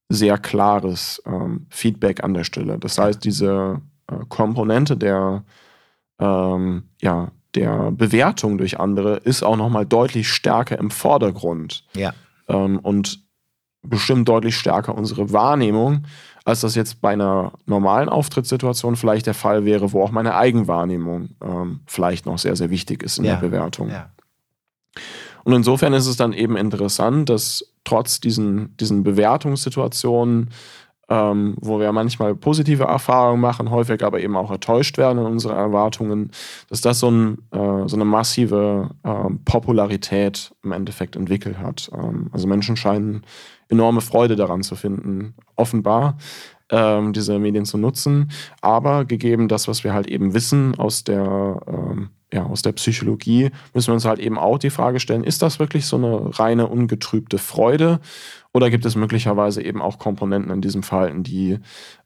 sehr klares ähm, Feedback an der Stelle. Das heißt, diese äh, Komponente der, ähm, ja, der Bewertung durch andere ist auch nochmal deutlich stärker im Vordergrund. Ja. Ähm, und bestimmt deutlich stärker unsere Wahrnehmung als das jetzt bei einer normalen Auftrittssituation vielleicht der Fall wäre, wo auch meine Eigenwahrnehmung ähm, vielleicht noch sehr, sehr wichtig ist in ja. der Bewertung. Ja. Und insofern ist es dann eben interessant, dass trotz diesen, diesen Bewertungssituationen, ähm, wo wir manchmal positive Erfahrungen machen, häufig aber eben auch enttäuscht werden in unseren Erwartungen, dass das so, ein, äh, so eine massive äh, Popularität im Endeffekt entwickelt hat. Ähm, also Menschen scheinen enorme Freude daran zu finden, offenbar ähm, diese Medien zu nutzen. Aber gegeben das, was wir halt eben wissen aus der, ähm, ja, aus der Psychologie, müssen wir uns halt eben auch die Frage stellen, ist das wirklich so eine reine ungetrübte Freude oder gibt es möglicherweise eben auch Komponenten in diesem Verhalten, die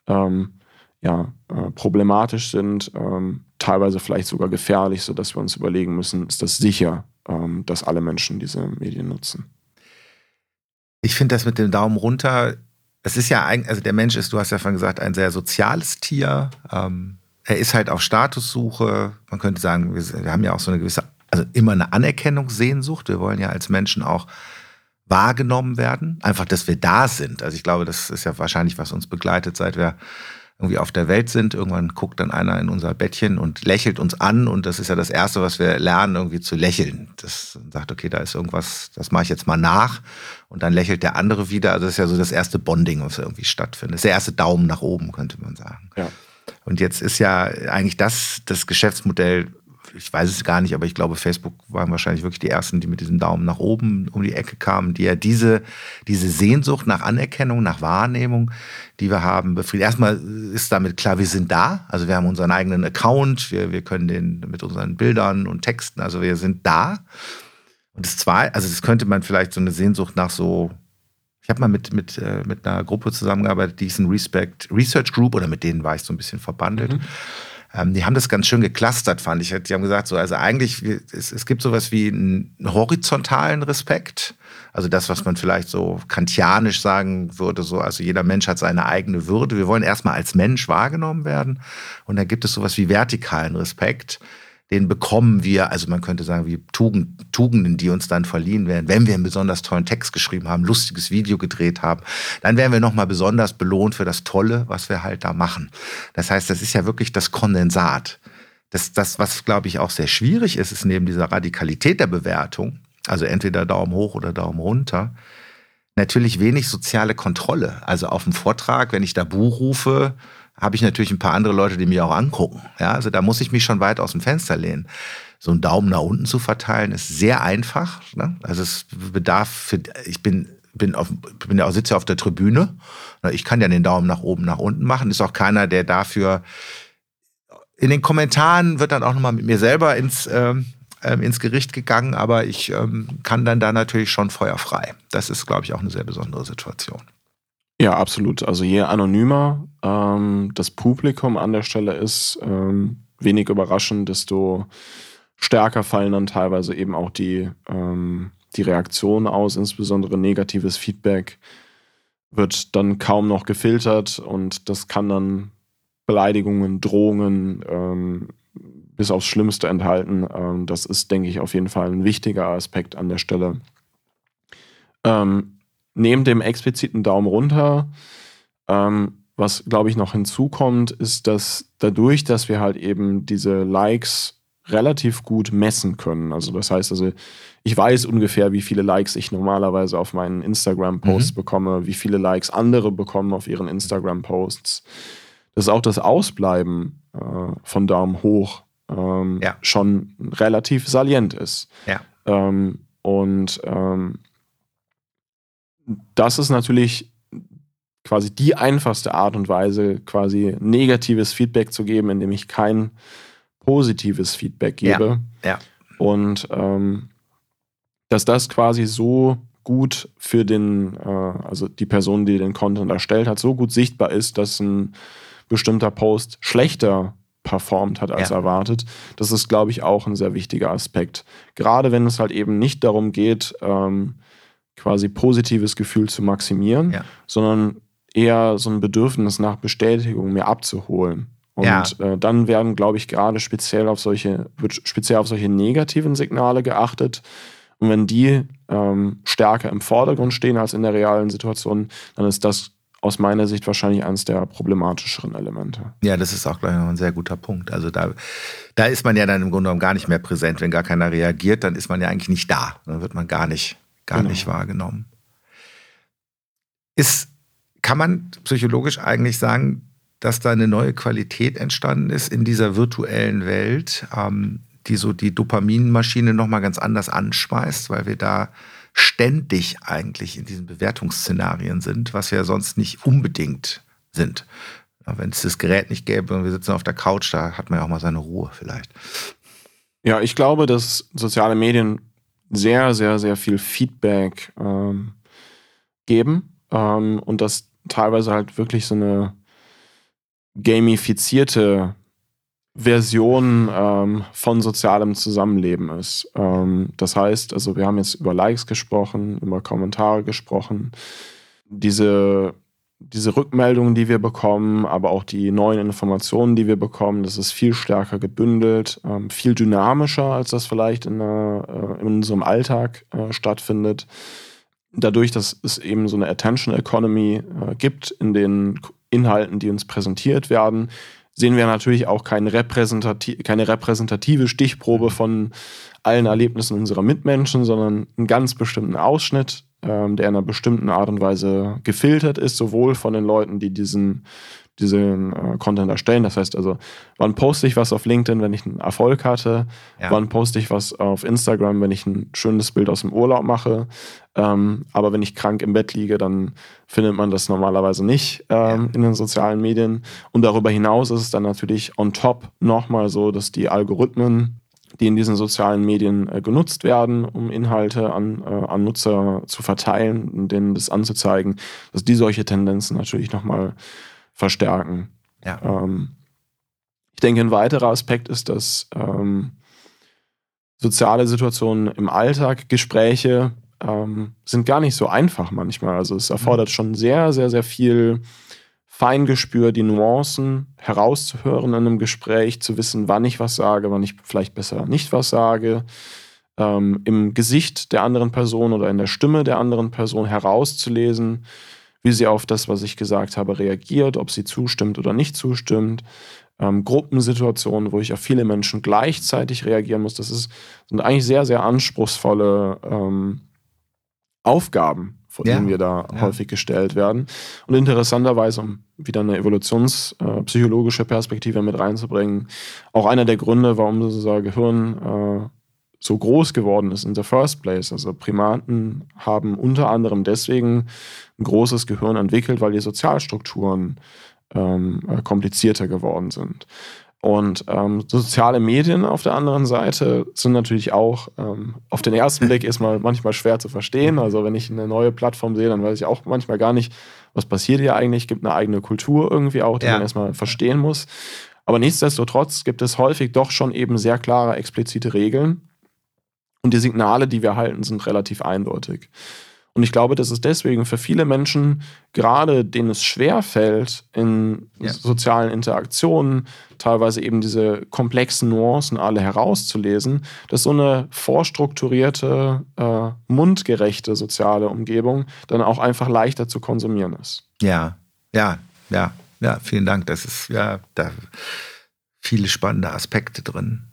ähm, ja, äh, problematisch sind, ähm, teilweise vielleicht sogar gefährlich, sodass wir uns überlegen müssen, ist das sicher, ähm, dass alle Menschen diese Medien nutzen? Ich finde das mit dem Daumen runter, es ist ja eigentlich, also der Mensch ist, du hast ja vorhin gesagt, ein sehr soziales Tier. Ähm, er ist halt auf Statussuche. Man könnte sagen, wir, wir haben ja auch so eine gewisse, also immer eine Anerkennungssehnsucht. Wir wollen ja als Menschen auch wahrgenommen werden. Einfach, dass wir da sind. Also ich glaube, das ist ja wahrscheinlich, was uns begleitet, seit wir irgendwie auf der Welt sind. Irgendwann guckt dann einer in unser Bettchen und lächelt uns an. Und das ist ja das Erste, was wir lernen, irgendwie zu lächeln. Das sagt, okay, da ist irgendwas, das mache ich jetzt mal nach. Und dann lächelt der andere wieder. Also das ist ja so das erste Bonding, was irgendwie stattfindet. Das ist der erste Daumen nach oben, könnte man sagen. Ja. Und jetzt ist ja eigentlich das das Geschäftsmodell ich weiß es gar nicht, aber ich glaube, Facebook waren wahrscheinlich wirklich die ersten, die mit diesem Daumen nach oben um die Ecke kamen, die ja diese, diese Sehnsucht nach Anerkennung, nach Wahrnehmung, die wir haben, befriedigt. Erstmal ist damit klar, wir sind da. Also wir haben unseren eigenen Account, wir, wir können den mit unseren Bildern und Texten, also wir sind da. Und das zweite, also das könnte man vielleicht so eine Sehnsucht nach so ich habe mal mit, mit, äh, mit einer Gruppe zusammengearbeitet, die ist ein Respect Research Group oder mit denen war ich so ein bisschen verbandelt. Mhm. Ähm, die haben das ganz schön geklustert, fand ich. Die haben gesagt, so, also eigentlich, es, es gibt sowas wie einen horizontalen Respekt. Also das, was man vielleicht so kantianisch sagen würde, so, also jeder Mensch hat seine eigene Würde. Wir wollen erstmal als Mensch wahrgenommen werden. Und dann gibt es sowas wie vertikalen Respekt den bekommen wir, also man könnte sagen, wie Tugend, Tugenden, die uns dann verliehen werden, wenn wir einen besonders tollen Text geschrieben haben, lustiges Video gedreht haben, dann werden wir nochmal besonders belohnt für das Tolle, was wir halt da machen. Das heißt, das ist ja wirklich das Kondensat. Das, das was, glaube ich, auch sehr schwierig ist, ist neben dieser Radikalität der Bewertung, also entweder Daumen hoch oder Daumen runter, natürlich wenig soziale Kontrolle. Also auf dem Vortrag, wenn ich da Buch rufe, habe ich natürlich ein paar andere Leute, die mir auch angucken. Ja, also da muss ich mich schon weit aus dem Fenster lehnen. So einen Daumen nach unten zu verteilen ist sehr einfach. Ne? Also es bedarf für, ich bin bin auf, bin auch sitze auf der Tribüne. Ich kann ja den Daumen nach oben, nach unten machen. Ist auch keiner, der dafür in den Kommentaren wird dann auch nochmal mit mir selber ins, ähm, ähm, ins Gericht gegangen, aber ich ähm, kann dann da natürlich schon feuerfrei. Das ist, glaube ich, auch eine sehr besondere Situation. Ja, absolut. Also je anonymer ähm, das Publikum an der Stelle ist, ähm, wenig überraschend, desto stärker fallen dann teilweise eben auch die, ähm, die Reaktionen aus, insbesondere negatives Feedback wird dann kaum noch gefiltert und das kann dann Beleidigungen, Drohungen ähm, bis aufs Schlimmste enthalten. Ähm, das ist, denke ich, auf jeden Fall ein wichtiger Aspekt an der Stelle. Ähm, neben dem expliziten Daumen runter, ähm, was glaube ich noch hinzukommt, ist, dass dadurch, dass wir halt eben diese Likes relativ gut messen können. Also das heißt also, ich weiß ungefähr, wie viele Likes ich normalerweise auf meinen Instagram-Posts mhm. bekomme, wie viele Likes andere bekommen auf ihren Instagram-Posts. Dass auch das Ausbleiben äh, von Daumen hoch ähm, ja. schon relativ salient ist. Ja. Ähm, und ähm, das ist natürlich quasi die einfachste Art und Weise, quasi negatives Feedback zu geben, indem ich kein positives Feedback gebe. Ja. ja. Und ähm, dass das quasi so gut für den, äh, also die Person, die den Content erstellt hat, so gut sichtbar ist, dass ein bestimmter Post schlechter performt hat als ja. erwartet. Das ist, glaube ich, auch ein sehr wichtiger Aspekt. Gerade wenn es halt eben nicht darum geht, ähm, quasi positives Gefühl zu maximieren, ja. sondern eher so ein Bedürfnis nach Bestätigung mir abzuholen. Und ja. äh, dann werden, glaube ich, gerade speziell auf solche, wird speziell auf solche negativen Signale geachtet. Und wenn die ähm, stärker im Vordergrund stehen als in der realen Situation, dann ist das aus meiner Sicht wahrscheinlich eines der problematischeren Elemente. Ja, das ist auch gleich noch ein sehr guter Punkt. Also da, da ist man ja dann im Grunde genommen gar nicht mehr präsent. Wenn gar keiner reagiert, dann ist man ja eigentlich nicht da. Dann wird man gar nicht gar genau. nicht wahrgenommen. Ist, kann man psychologisch eigentlich sagen, dass da eine neue Qualität entstanden ist in dieser virtuellen Welt, ähm, die so die Dopaminmaschine nochmal ganz anders anschmeißt, weil wir da ständig eigentlich in diesen Bewertungsszenarien sind, was wir sonst nicht unbedingt sind. Wenn es das Gerät nicht gäbe und wir sitzen auf der Couch, da hat man ja auch mal seine Ruhe vielleicht. Ja, ich glaube, dass soziale Medien sehr, sehr, sehr viel Feedback ähm, geben ähm, und das teilweise halt wirklich so eine gamifizierte Version ähm, von sozialem Zusammenleben ist. Ähm, das heißt, also wir haben jetzt über Likes gesprochen, über Kommentare gesprochen. Diese, diese Rückmeldungen, die wir bekommen, aber auch die neuen Informationen, die wir bekommen, das ist viel stärker gebündelt, ähm, viel dynamischer, als das vielleicht in, einer, äh, in unserem Alltag äh, stattfindet. Dadurch, dass es eben so eine Attention Economy äh, gibt in den Inhalten, die uns präsentiert werden, sehen wir natürlich auch keine, repräsentati keine repräsentative Stichprobe von allen Erlebnissen unserer Mitmenschen, sondern einen ganz bestimmten Ausschnitt, ähm, der in einer bestimmten Art und Weise gefiltert ist, sowohl von den Leuten, die diesen diesen äh, Content erstellen. Das heißt also, wann poste ich was auf LinkedIn, wenn ich einen Erfolg hatte? Ja. Wann poste ich was auf Instagram, wenn ich ein schönes Bild aus dem Urlaub mache? Ähm, aber wenn ich krank im Bett liege, dann findet man das normalerweise nicht ähm, ja. in den sozialen Medien. Und darüber hinaus ist es dann natürlich on top nochmal so, dass die Algorithmen die in diesen sozialen Medien äh, genutzt werden, um Inhalte an, äh, an Nutzer zu verteilen und denen das anzuzeigen, dass die solche Tendenzen natürlich nochmal verstärken. Ja. Ähm, ich denke, ein weiterer Aspekt ist, dass ähm, soziale Situationen im Alltag, Gespräche ähm, sind gar nicht so einfach manchmal. Also es erfordert mhm. schon sehr, sehr, sehr viel Feingespür, die Nuancen herauszuhören in einem Gespräch, zu wissen, wann ich was sage, wann ich vielleicht besser nicht was sage, ähm, im Gesicht der anderen Person oder in der Stimme der anderen Person herauszulesen, wie sie auf das, was ich gesagt habe, reagiert, ob sie zustimmt oder nicht zustimmt. Ähm, Gruppensituationen, wo ich auf viele Menschen gleichzeitig reagieren muss. Das ist, sind eigentlich sehr, sehr anspruchsvolle ähm, Aufgaben, vor denen ja. wir da ja. häufig gestellt werden. Und interessanterweise, um wieder eine evolutionspsychologische Perspektive mit reinzubringen, auch einer der Gründe, warum unser Gehirn äh, so groß geworden ist in the first place. Also Primaten haben unter anderem deswegen ein großes Gehirn entwickelt, weil die Sozialstrukturen ähm, äh, komplizierter geworden sind. Und ähm, soziale Medien auf der anderen Seite sind natürlich auch ähm, auf den ersten Blick erstmal manchmal schwer zu verstehen. Also wenn ich eine neue Plattform sehe, dann weiß ich auch manchmal gar nicht, was passiert hier eigentlich. Es gibt eine eigene Kultur irgendwie auch, die ja. man erstmal verstehen muss. Aber nichtsdestotrotz gibt es häufig doch schon eben sehr klare, explizite Regeln, und die Signale, die wir erhalten, sind relativ eindeutig. Und ich glaube, dass es deswegen für viele Menschen, gerade denen es schwerfällt, in ja. sozialen Interaktionen teilweise eben diese komplexen Nuancen alle herauszulesen, dass so eine vorstrukturierte, äh, mundgerechte soziale Umgebung dann auch einfach leichter zu konsumieren ist. Ja, ja, ja, ja, vielen Dank. Das ist ja da viele spannende Aspekte drin.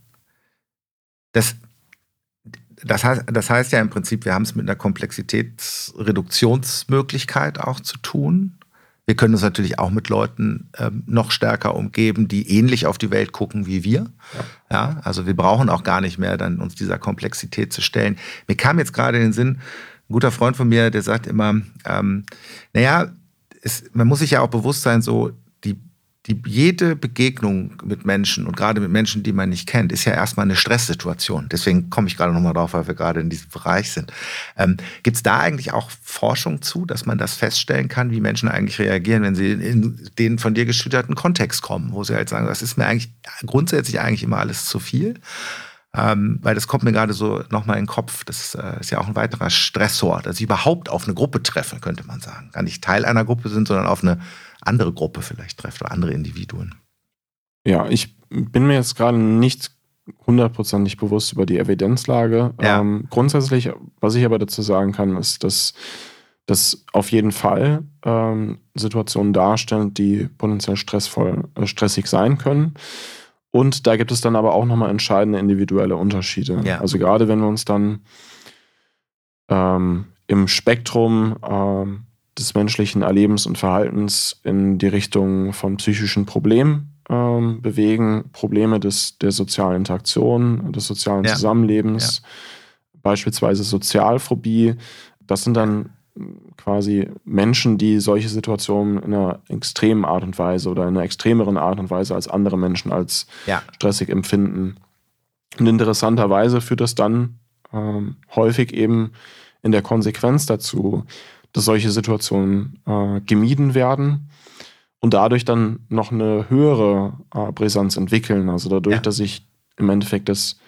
Das das heißt, das heißt ja im Prinzip, wir haben es mit einer Komplexitätsreduktionsmöglichkeit auch zu tun. Wir können uns natürlich auch mit Leuten ähm, noch stärker umgeben, die ähnlich auf die Welt gucken wie wir. Ja. ja. also wir brauchen auch gar nicht mehr dann uns dieser Komplexität zu stellen. Mir kam jetzt gerade in den Sinn, ein guter Freund von mir, der sagt immer, ähm, naja, es, man muss sich ja auch bewusst sein, so die, jede Begegnung mit Menschen und gerade mit Menschen, die man nicht kennt, ist ja erstmal eine Stresssituation. Deswegen komme ich gerade nochmal drauf, weil wir gerade in diesem Bereich sind. Ähm, Gibt es da eigentlich auch Forschung zu, dass man das feststellen kann, wie Menschen eigentlich reagieren, wenn sie in den von dir geschilderten Kontext kommen, wo sie halt sagen, das ist mir eigentlich grundsätzlich eigentlich immer alles zu viel? Ähm, weil das kommt mir gerade so nochmal in den Kopf. Das äh, ist ja auch ein weiterer Stressor, dass ich überhaupt auf eine Gruppe treffe, könnte man sagen. Gar nicht Teil einer Gruppe sind, sondern auf eine andere Gruppe vielleicht trefft oder andere Individuen. Ja, ich bin mir jetzt gerade nicht hundertprozentig bewusst über die Evidenzlage. Ja. Ähm, grundsätzlich, was ich aber dazu sagen kann, ist, dass das auf jeden Fall ähm, Situationen darstellen, die potenziell stressvoll, äh, stressig sein können. Und da gibt es dann aber auch nochmal entscheidende individuelle Unterschiede. Ja. Also gerade wenn wir uns dann ähm, im Spektrum ähm, des menschlichen Erlebens und Verhaltens in die Richtung von psychischen Problemen ähm, bewegen, Probleme des, der sozialen Interaktion, des sozialen ja. Zusammenlebens, ja. beispielsweise Sozialphobie. Das sind dann quasi Menschen, die solche Situationen in einer extremen Art und Weise oder in einer extremeren Art und Weise als andere Menschen als ja. stressig empfinden. Und interessanterweise führt das dann ähm, häufig eben in der Konsequenz dazu, dass solche Situationen äh, gemieden werden und dadurch dann noch eine höhere äh, Brisanz entwickeln. Also dadurch, ja. dass ich im Endeffekt das,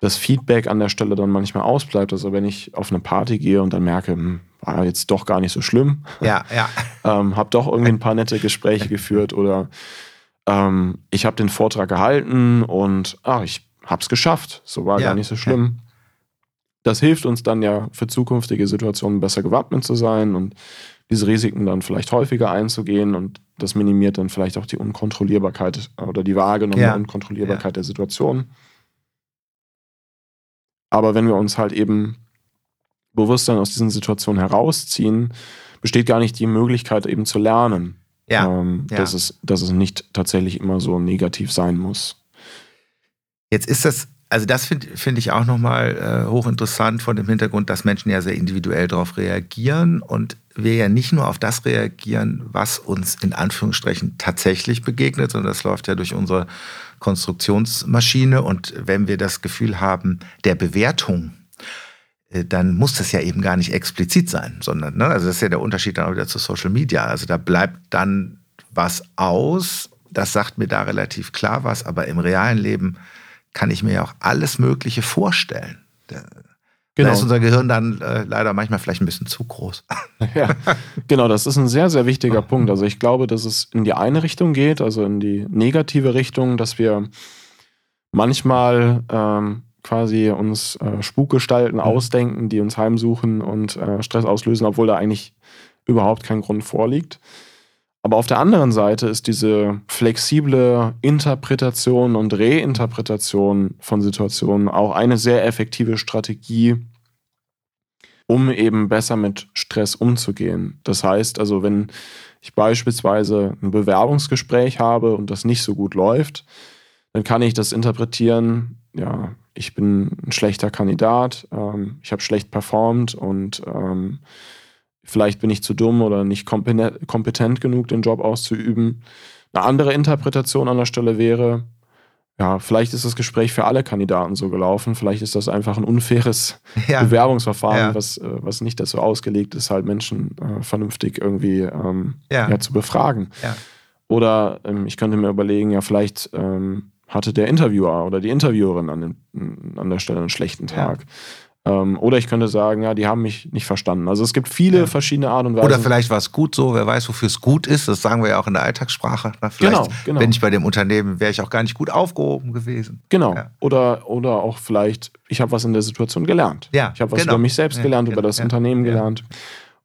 das Feedback an der Stelle dann manchmal ausbleibt. Also wenn ich auf eine Party gehe und dann merke, hm, war jetzt doch gar nicht so schlimm. Ja, ja. [laughs] ähm, habe doch irgendwie ein paar nette Gespräche [laughs] geführt oder ähm, ich habe den Vortrag gehalten und ah, ich habe es geschafft. So war ja. gar nicht so schlimm. Das hilft uns dann ja für zukünftige Situationen besser gewappnet zu sein und diese Risiken dann vielleicht häufiger einzugehen und das minimiert dann vielleicht auch die Unkontrollierbarkeit oder die wahrgenommene ja. Unkontrollierbarkeit ja. der Situation. Aber wenn wir uns halt eben bewusst dann aus diesen Situationen herausziehen, besteht gar nicht die Möglichkeit eben zu lernen. Ja. Ähm, ja. Dass, es, dass es nicht tatsächlich immer so negativ sein muss. Jetzt ist das also das finde find ich auch nochmal äh, hochinteressant von dem Hintergrund, dass Menschen ja sehr individuell darauf reagieren und wir ja nicht nur auf das reagieren, was uns in Anführungsstrichen tatsächlich begegnet, sondern das läuft ja durch unsere Konstruktionsmaschine und wenn wir das Gefühl haben der Bewertung, äh, dann muss das ja eben gar nicht explizit sein, sondern, ne, also das ist ja der Unterschied dann auch wieder zu Social Media. Also da bleibt dann was aus, das sagt mir da relativ klar was, aber im realen Leben kann ich mir ja auch alles Mögliche vorstellen. Genau. Da ist unser Gehirn dann äh, leider manchmal vielleicht ein bisschen zu groß. [laughs] Ja, genau, das ist ein sehr, sehr wichtiger Punkt. Also ich glaube, dass es in die eine Richtung geht, also in die negative Richtung, dass wir manchmal ähm, quasi uns äh, Spukgestalten mhm. ausdenken, die uns heimsuchen und äh, Stress auslösen, obwohl da eigentlich überhaupt kein Grund vorliegt. Aber auf der anderen Seite ist diese flexible Interpretation und Reinterpretation von Situationen auch eine sehr effektive Strategie, um eben besser mit Stress umzugehen. Das heißt also, wenn ich beispielsweise ein Bewerbungsgespräch habe und das nicht so gut läuft, dann kann ich das interpretieren, ja, ich bin ein schlechter Kandidat, ähm, ich habe schlecht performt und ähm, Vielleicht bin ich zu dumm oder nicht kompetent genug, den Job auszuüben. Eine andere Interpretation an der Stelle wäre, ja, vielleicht ist das Gespräch für alle Kandidaten so gelaufen. Vielleicht ist das einfach ein unfaires [laughs] ja. Bewerbungsverfahren, ja. Was, was nicht dazu ausgelegt ist, halt Menschen äh, vernünftig irgendwie ähm, ja. ja. zu befragen. Oder ähm, ich könnte mir überlegen, ja, vielleicht ähm, hatte der Interviewer oder die Interviewerin an, den, an der Stelle einen schlechten Tag. Ähm, oder ich könnte sagen, ja, die haben mich nicht verstanden. Also es gibt viele ja. verschiedene Art und Weisen. Oder vielleicht war es gut so, wer weiß, wofür es gut ist. Das sagen wir ja auch in der Alltagssprache. Na, vielleicht, genau, genau. Wenn ich bei dem Unternehmen wäre ich auch gar nicht gut aufgehoben gewesen. Genau. Ja. Oder, oder auch vielleicht, ich habe was in der Situation gelernt. Ja, ich habe was genau. über mich selbst ja, gelernt, über genau. das Unternehmen gelernt.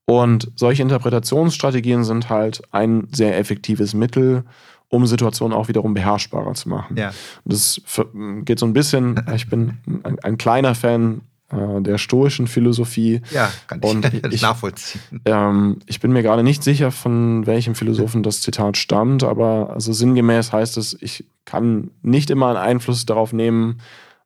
Und solche Interpretationsstrategien sind halt ein sehr effektives Mittel, um Situationen auch wiederum beherrschbarer zu machen. Ja. Das geht so ein bisschen, ich bin ein, ein kleiner Fan äh, der stoischen Philosophie. Ja, kann ich, und [laughs] ich nachvollziehen. Ähm, ich bin mir gerade nicht sicher, von welchem Philosophen das Zitat stammt, aber also sinngemäß heißt es, ich kann nicht immer einen Einfluss darauf nehmen,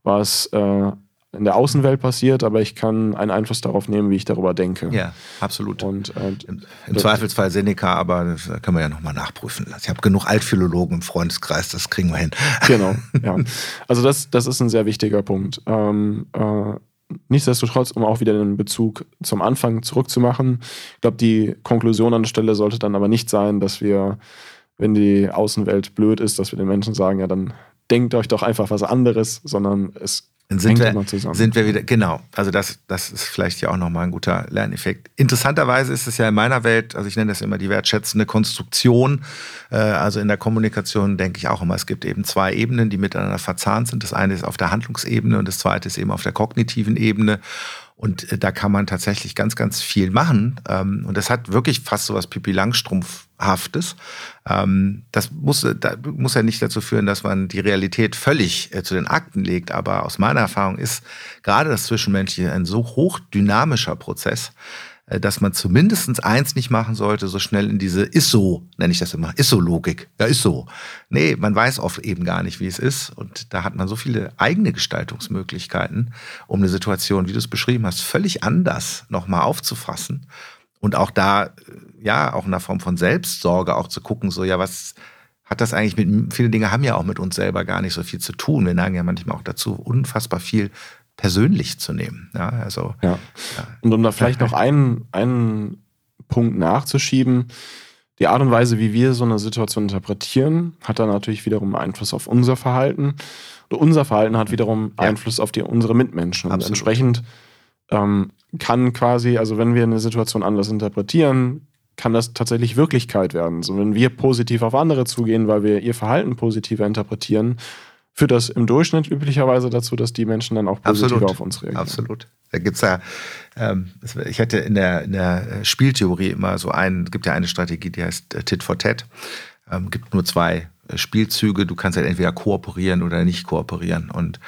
was äh, in der Außenwelt passiert, aber ich kann einen Einfluss darauf nehmen, wie ich darüber denke. Ja, absolut. Und, äh, Im, Im Zweifelsfall Seneca, aber das können wir ja nochmal nachprüfen. Ich habe genug Altphilologen im Freundeskreis, das kriegen wir hin. Genau, ja. [laughs] Also das, das ist ein sehr wichtiger Punkt. Ähm, äh, nichtsdestotrotz, um auch wieder den Bezug zum Anfang zurückzumachen, ich glaube, die Konklusion an der Stelle sollte dann aber nicht sein, dass wir, wenn die Außenwelt blöd ist, dass wir den Menschen sagen, ja, dann denkt euch doch einfach was anderes, sondern es dann sind wir, sind wir wieder, genau. Also das, das ist vielleicht ja auch nochmal ein guter Lerneffekt. Interessanterweise ist es ja in meiner Welt, also ich nenne das immer die wertschätzende Konstruktion. Äh, also in der Kommunikation denke ich auch immer, es gibt eben zwei Ebenen, die miteinander verzahnt sind. Das eine ist auf der Handlungsebene und das zweite ist eben auf der kognitiven Ebene. Und äh, da kann man tatsächlich ganz, ganz viel machen. Ähm, und das hat wirklich fast so was Pipi Langstrumpfhaftes. Ähm, das muss, das muss ja nicht dazu führen, dass man die Realität völlig äh, zu den Akten legt. Aber aus meiner Erfahrung ist gerade das Zwischenmenschliche ein so hochdynamischer Prozess, äh, dass man zumindest eins nicht machen sollte, so schnell in diese ist so, nenne ich das immer, ist so Logik. Ja, ist so. Nee, man weiß oft eben gar nicht, wie es ist. Und da hat man so viele eigene Gestaltungsmöglichkeiten, um eine Situation, wie du es beschrieben hast, völlig anders nochmal aufzufassen. Und auch da, äh, ja, auch in einer Form von Selbstsorge auch zu gucken, so, ja, was hat das eigentlich mit, viele Dinge haben ja auch mit uns selber gar nicht so viel zu tun. Wir neigen ja manchmal auch dazu, unfassbar viel persönlich zu nehmen. Ja, also, ja. ja. Und um da vielleicht noch einen, einen Punkt nachzuschieben, Die Art und Weise, wie wir so eine Situation interpretieren, hat dann natürlich wiederum Einfluss auf unser Verhalten. Und unser Verhalten hat wiederum ja. Einfluss auf die, unsere Mitmenschen. Und entsprechend ähm, kann quasi, also wenn wir eine Situation anders interpretieren, kann das tatsächlich Wirklichkeit werden. So, wenn wir positiv auf andere zugehen, weil wir ihr Verhalten positiver interpretieren, führt das im Durchschnitt üblicherweise dazu, dass die Menschen dann auch positiver Absolut. auf uns reagieren. Absolut. Da gibt's ja, ähm, ich hatte in der, in der Spieltheorie immer so ein, gibt ja eine Strategie, die heißt äh, Tit for Tat. Ähm, gibt nur zwei äh, Spielzüge. Du kannst halt entweder kooperieren oder nicht kooperieren. Und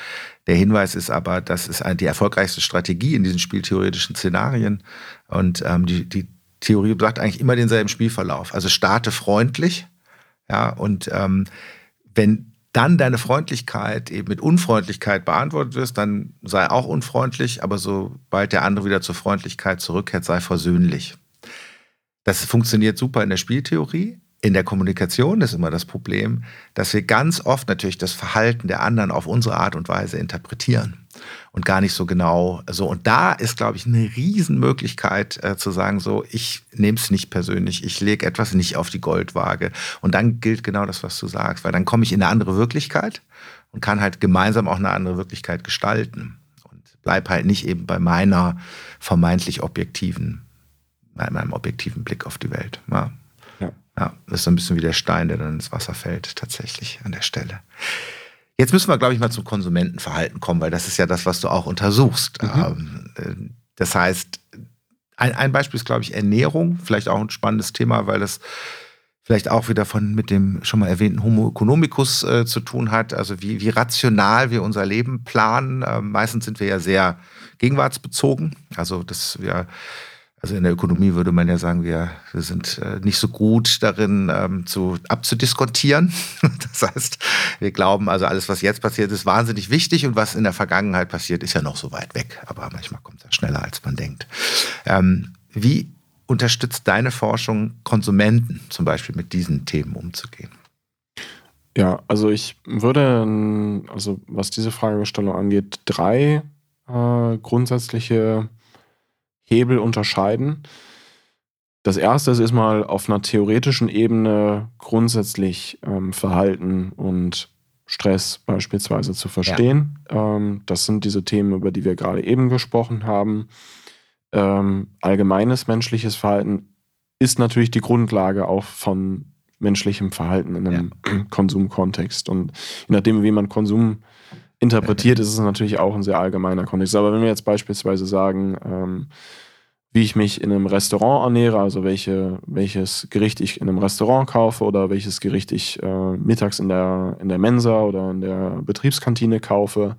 der Hinweis ist aber, das ist die erfolgreichste Strategie in diesen spieltheoretischen Szenarien. Und ähm, die, die Theorie sagt eigentlich immer denselben Spielverlauf. Also starte freundlich, ja, und ähm, wenn dann deine Freundlichkeit eben mit Unfreundlichkeit beantwortet wirst, dann sei auch unfreundlich, aber sobald der andere wieder zur Freundlichkeit zurückkehrt, sei versöhnlich. Das funktioniert super in der Spieltheorie. In der Kommunikation ist immer das Problem, dass wir ganz oft natürlich das Verhalten der anderen auf unsere Art und Weise interpretieren und gar nicht so genau so. Und da ist, glaube ich, eine Riesenmöglichkeit äh, zu sagen, so, ich nehme es nicht persönlich, ich lege etwas nicht auf die Goldwaage. Und dann gilt genau das, was du sagst, weil dann komme ich in eine andere Wirklichkeit und kann halt gemeinsam auch eine andere Wirklichkeit gestalten. Und bleib halt nicht eben bei meiner vermeintlich objektiven, bei meinem objektiven Blick auf die Welt. Ja. Ja. das ist so ein bisschen wie der Stein, der dann ins Wasser fällt, tatsächlich an der Stelle. Jetzt müssen wir, glaube ich, mal zum Konsumentenverhalten kommen, weil das ist ja das, was du auch untersuchst. Mhm. Ähm, äh, das heißt, ein, ein Beispiel ist, glaube ich, Ernährung, vielleicht auch ein spannendes Thema, weil das vielleicht auch wieder von mit dem schon mal erwähnten Homo economicus äh, zu tun hat, also wie, wie rational wir unser Leben planen. Äh, meistens sind wir ja sehr gegenwartsbezogen, also dass wir also in der Ökonomie würde man ja sagen, wir, wir sind äh, nicht so gut darin, ähm, zu, abzudiskontieren. [laughs] Das heißt, wir glauben also, alles, was jetzt passiert, ist wahnsinnig wichtig und was in der Vergangenheit passiert, ist ja noch so weit weg. Aber manchmal kommt es schneller, als man denkt. Ähm, wie unterstützt deine Forschung Konsumenten zum Beispiel mit diesen Themen umzugehen? Ja, also ich würde, also was diese Fragestellung angeht, drei äh, grundsätzliche Hebel unterscheiden. Das erste ist mal auf einer theoretischen Ebene grundsätzlich ähm, Verhalten und Stress beispielsweise zu verstehen. Ja. Ähm, das sind diese Themen, über die wir gerade eben gesprochen haben. Ähm, allgemeines menschliches Verhalten ist natürlich die Grundlage auch von menschlichem Verhalten in einem ja. [clears throat] Konsumkontext. Und je nachdem, wie man Konsum interpretiert, ist es natürlich auch ein sehr allgemeiner Kontext. Aber wenn wir jetzt beispielsweise sagen, ähm, wie ich mich in einem Restaurant ernähre, also welche, welches Gericht ich in einem Restaurant kaufe oder welches Gericht ich äh, mittags in der, in der Mensa oder in der Betriebskantine kaufe,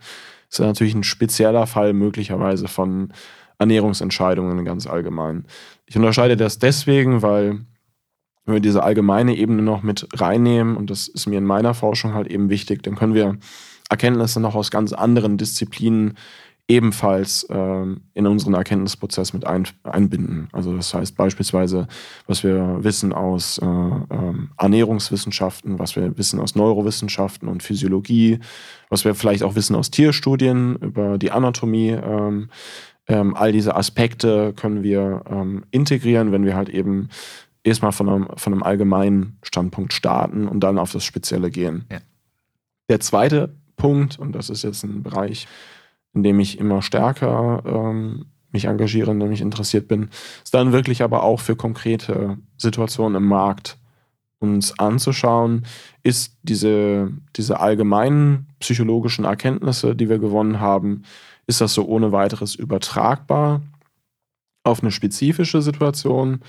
ist natürlich ein spezieller Fall möglicherweise von Ernährungsentscheidungen ganz allgemein. Ich unterscheide das deswegen, weil wenn wir diese allgemeine Ebene noch mit reinnehmen, und das ist mir in meiner Forschung halt eben wichtig, dann können wir Erkenntnisse noch aus ganz anderen Disziplinen ebenfalls ähm, in unseren Erkenntnisprozess mit ein, einbinden. Also das heißt beispielsweise, was wir wissen aus äh, ähm, Ernährungswissenschaften, was wir wissen aus Neurowissenschaften und Physiologie, was wir vielleicht auch wissen aus Tierstudien über die Anatomie. Ähm, ähm all diese Aspekte können wir ähm, integrieren, wenn wir halt eben erstmal von einem, von einem allgemeinen Standpunkt starten und dann auf das Spezielle gehen. Ja. Der zweite Punkt, und das ist jetzt ein Bereich, in dem ich immer stärker ähm, mich engagiere, in dem ich interessiert bin, ist dann wirklich aber auch für konkrete Situationen im Markt uns anzuschauen, ist diese, diese allgemeinen psychologischen Erkenntnisse, die wir gewonnen haben, ist das so ohne weiteres übertragbar auf eine spezifische Situation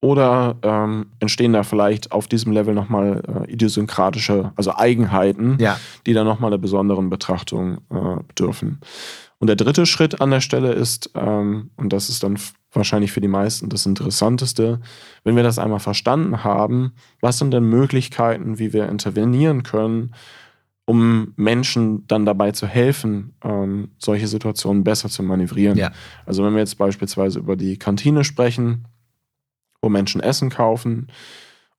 oder ähm, entstehen da vielleicht auf diesem Level nochmal äh, idiosynkratische, also Eigenheiten, ja. die dann nochmal einer besonderen Betrachtung äh, bedürfen. Und der dritte Schritt an der Stelle ist, ähm, und das ist dann wahrscheinlich für die meisten das Interessanteste, wenn wir das einmal verstanden haben, was sind denn Möglichkeiten, wie wir intervenieren können, um Menschen dann dabei zu helfen, ähm, solche Situationen besser zu manövrieren. Ja. Also wenn wir jetzt beispielsweise über die Kantine sprechen, wo Menschen Essen kaufen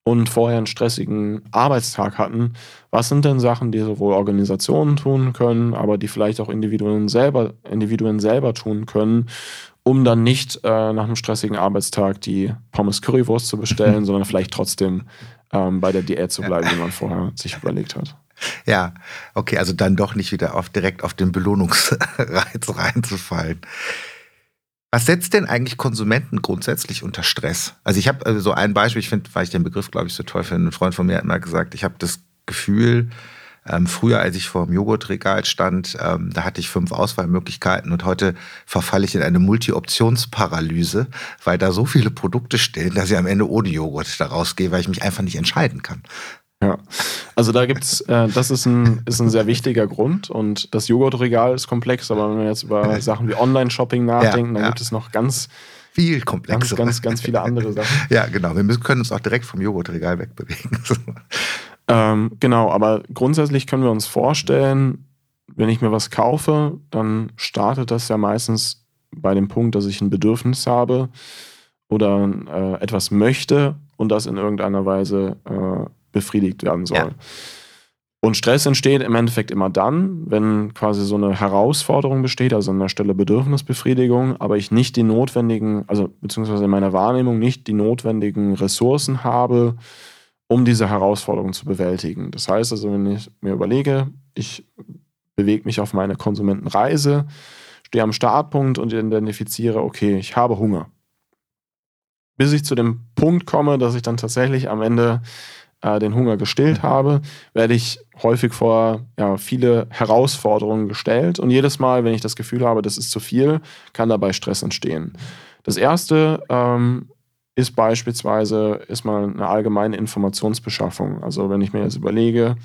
und vorher einen stressigen Arbeitstag hatten, was sind denn Sachen, die sowohl Organisationen tun können, aber die vielleicht auch Individuen selber, Individuen selber tun können, um dann nicht äh, nach einem stressigen Arbeitstag die Pommes Currywurst zu bestellen, [laughs] sondern vielleicht trotzdem ähm, bei der Diät zu bleiben, [laughs] die man vorher sich überlegt hat. Ja, okay, also dann doch nicht wieder auf, direkt auf den Belohnungsreiz [laughs] reinzufallen. Was setzt denn eigentlich Konsumenten grundsätzlich unter Stress? Also ich habe also so ein Beispiel, ich finde, weil ich den Begriff, glaube ich, so toll finde, ein Freund von mir hat mal gesagt, ich habe das Gefühl, ähm, früher, als ich vor dem Joghurtregal stand, ähm, da hatte ich fünf Auswahlmöglichkeiten und heute verfalle ich in eine Multi-Options-Paralyse, weil da so viele Produkte stehen, dass ich am Ende ohne Joghurt da rausgehe, weil ich mich einfach nicht entscheiden kann. Ja, also da gibt's, äh, das ist ein, ist ein sehr wichtiger Grund und das Joghurtregal ist komplex, aber wenn wir jetzt über [laughs] Sachen wie Online-Shopping nachdenken, ja, dann ja. gibt es noch ganz viel komplexer. Ganz, ganz, ganz viele andere Sachen. [laughs] ja, genau. Wir müssen, können uns auch direkt vom Joghurtregal wegbewegen. [laughs] ähm, genau, aber grundsätzlich können wir uns vorstellen, wenn ich mir was kaufe, dann startet das ja meistens bei dem Punkt, dass ich ein Bedürfnis habe oder äh, etwas möchte und das in irgendeiner Weise äh, befriedigt werden soll. Ja. Und Stress entsteht im Endeffekt immer dann, wenn quasi so eine Herausforderung besteht, also an der Stelle Bedürfnisbefriedigung, aber ich nicht die notwendigen, also beziehungsweise in meiner Wahrnehmung nicht die notwendigen Ressourcen habe, um diese Herausforderung zu bewältigen. Das heißt also, wenn ich mir überlege, ich bewege mich auf meine Konsumentenreise, stehe am Startpunkt und identifiziere, okay, ich habe Hunger. Bis ich zu dem Punkt komme, dass ich dann tatsächlich am Ende äh, den Hunger gestillt mhm. habe, werde ich häufig vor ja, viele Herausforderungen gestellt. Und jedes Mal, wenn ich das Gefühl habe, das ist zu viel, kann dabei Stress entstehen. Das erste ähm, ist beispielsweise ist mal eine allgemeine Informationsbeschaffung. Also wenn ich mir jetzt überlege,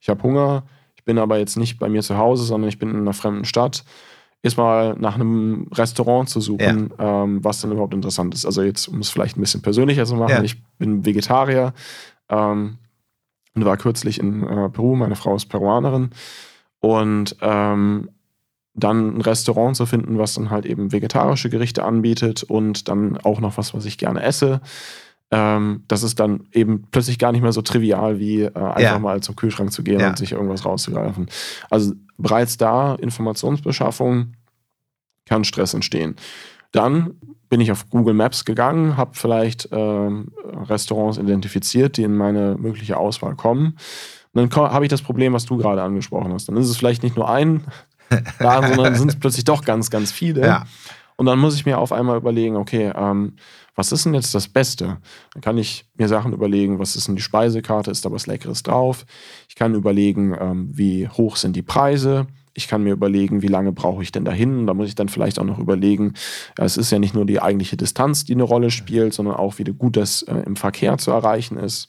ich habe Hunger, ich bin aber jetzt nicht bei mir zu Hause, sondern ich bin in einer fremden Stadt, ist mal nach einem Restaurant zu suchen, ja. ähm, was dann überhaupt interessant ist. Also jetzt, um es vielleicht ein bisschen persönlicher zu machen, ja. ich bin Vegetarier, ähm, und war kürzlich in äh, Peru, meine Frau ist Peruanerin. Und ähm, dann ein Restaurant zu finden, was dann halt eben vegetarische Gerichte anbietet und dann auch noch was, was ich gerne esse. Ähm, das ist dann eben plötzlich gar nicht mehr so trivial, wie äh, einfach ja. mal zum Kühlschrank zu gehen ja. und sich irgendwas rauszugreifen. Also bereits da Informationsbeschaffung kann Stress entstehen. Dann bin ich auf Google Maps gegangen, habe vielleicht ähm, Restaurants identifiziert, die in meine mögliche Auswahl kommen. Und dann habe ich das Problem, was du gerade angesprochen hast. Dann ist es vielleicht nicht nur ein [laughs] Laden, sondern sind es plötzlich doch ganz, ganz viele. Ja. Und dann muss ich mir auf einmal überlegen, okay, ähm, was ist denn jetzt das Beste? Dann kann ich mir Sachen überlegen, was ist denn die Speisekarte, ist da was Leckeres drauf? Ich kann überlegen, ähm, wie hoch sind die Preise? Ich kann mir überlegen, wie lange brauche ich denn dahin. Da muss ich dann vielleicht auch noch überlegen, ja, es ist ja nicht nur die eigentliche Distanz, die eine Rolle spielt, sondern auch, wie gut das äh, im Verkehr zu erreichen ist.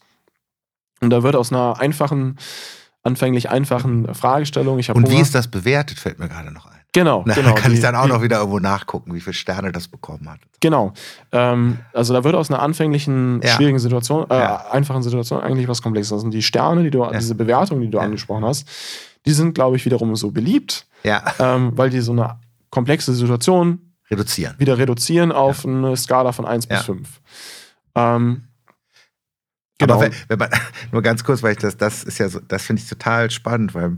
Und da wird aus einer einfachen, anfänglich einfachen Fragestellung. Ich Und Hunger, wie ist das bewertet, fällt mir gerade noch ein. Genau, Na, genau. kann die, ich dann auch noch wieder irgendwo nachgucken, wie viele Sterne das bekommen hat. Genau. Ähm, also da wird aus einer anfänglichen, ja. schwierigen Situation, äh, ja. einfachen Situation eigentlich was Komplexes. Sind die Sterne, die du, ja. diese Bewertung, die du angesprochen hast die sind, glaube ich, wiederum so beliebt, ähm, weil die so eine komplexe Situation reduzieren. wieder reduzieren auf eine Skala von 1 ja. bis 5. Ähm, Genau. Wenn, wenn man, [laughs] nur ganz kurz, weil ich das, das ist ja so, das finde ich total spannend, weil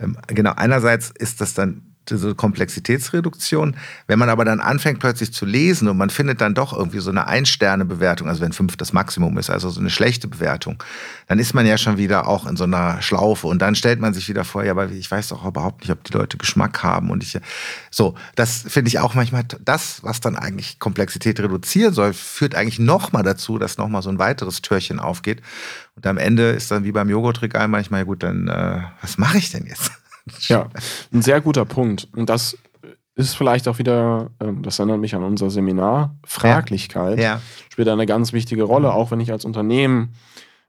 ähm, genau, einerseits ist das dann diese Komplexitätsreduktion. Wenn man aber dann anfängt plötzlich zu lesen und man findet dann doch irgendwie so eine Ein-Sterne-Bewertung, also wenn fünf das Maximum ist, also so eine schlechte Bewertung, dann ist man ja schon wieder auch in so einer Schlaufe und dann stellt man sich wieder vor, ja, aber ich weiß doch überhaupt nicht, ob die Leute Geschmack haben und ich, so, das finde ich auch manchmal, das, was dann eigentlich Komplexität reduzieren soll, führt eigentlich nochmal dazu, dass nochmal so ein weiteres Türchen aufgeht und am Ende ist dann wie beim Joghurtregal manchmal, ja gut, dann, äh, was mache ich denn jetzt? Ja, ein sehr guter Punkt. Und das ist vielleicht auch wieder, ähm, das erinnert mich an unser Seminar, Fraglichkeit ja. Ja. spielt eine ganz wichtige Rolle, auch wenn ich als Unternehmen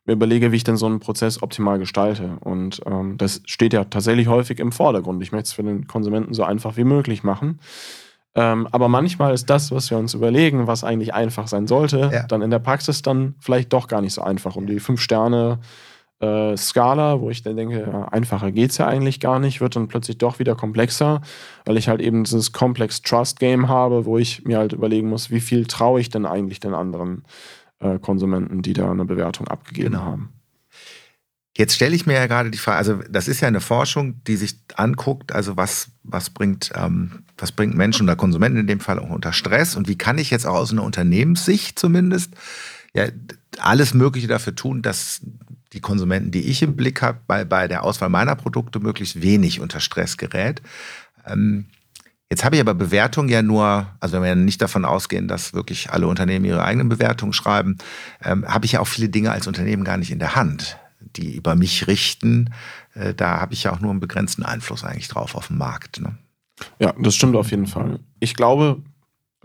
mir überlege, wie ich denn so einen Prozess optimal gestalte. Und ähm, das steht ja tatsächlich häufig im Vordergrund. Ich möchte es für den Konsumenten so einfach wie möglich machen. Ähm, aber manchmal ist das, was wir uns überlegen, was eigentlich einfach sein sollte, ja. dann in der Praxis dann vielleicht doch gar nicht so einfach. Und die fünf Sterne äh, Skala, wo ich dann denke, ja, einfacher geht es ja eigentlich gar nicht, wird dann plötzlich doch wieder komplexer, weil ich halt eben dieses Complex Trust Game habe, wo ich mir halt überlegen muss, wie viel traue ich denn eigentlich den anderen äh, Konsumenten, die da eine Bewertung abgegeben genau. haben. Jetzt stelle ich mir ja gerade die Frage, also das ist ja eine Forschung, die sich anguckt, also was, was, bringt, ähm, was bringt Menschen oder Konsumenten in dem Fall auch unter Stress und wie kann ich jetzt auch aus einer Unternehmenssicht zumindest ja, alles Mögliche dafür tun, dass die Konsumenten, die ich im Blick habe, bei, bei der Auswahl meiner Produkte möglichst wenig unter Stress gerät. Ähm, Jetzt habe ich aber Bewertungen ja nur, also wenn wir nicht davon ausgehen, dass wirklich alle Unternehmen ihre eigenen Bewertungen schreiben, ähm, habe ich ja auch viele Dinge als Unternehmen gar nicht in der Hand die über mich richten, äh, da habe ich ja auch nur einen begrenzten Einfluss eigentlich drauf auf den Markt. Ne? Ja, das stimmt auf jeden Fall. Ich glaube,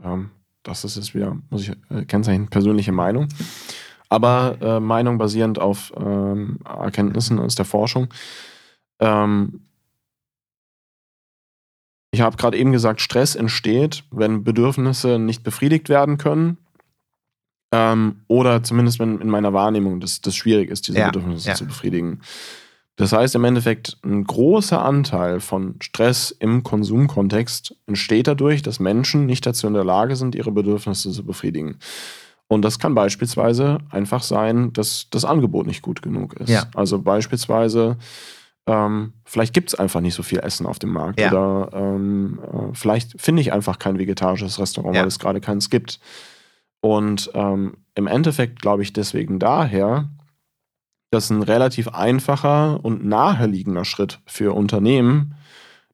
ähm, das ist jetzt wieder, muss ich äh, kennzeichnen, persönliche Meinung, aber äh, Meinung basierend auf ähm, Erkenntnissen aus der Forschung. Ähm, ich habe gerade eben gesagt, Stress entsteht, wenn Bedürfnisse nicht befriedigt werden können ähm, oder zumindest wenn in meiner Wahrnehmung das, das schwierig ist, diese ja, Bedürfnisse ja. zu befriedigen. Das heißt im Endeffekt, ein großer Anteil von Stress im Konsumkontext entsteht dadurch, dass Menschen nicht dazu in der Lage sind, ihre Bedürfnisse zu befriedigen. Und das kann beispielsweise einfach sein, dass das Angebot nicht gut genug ist. Ja. Also beispielsweise, ähm, vielleicht gibt es einfach nicht so viel Essen auf dem Markt. Ja. Oder ähm, äh, vielleicht finde ich einfach kein vegetarisches Restaurant, ja. weil es gerade keins gibt. Und ähm, im Endeffekt glaube ich deswegen daher, dass ein relativ einfacher und naheliegender Schritt für Unternehmen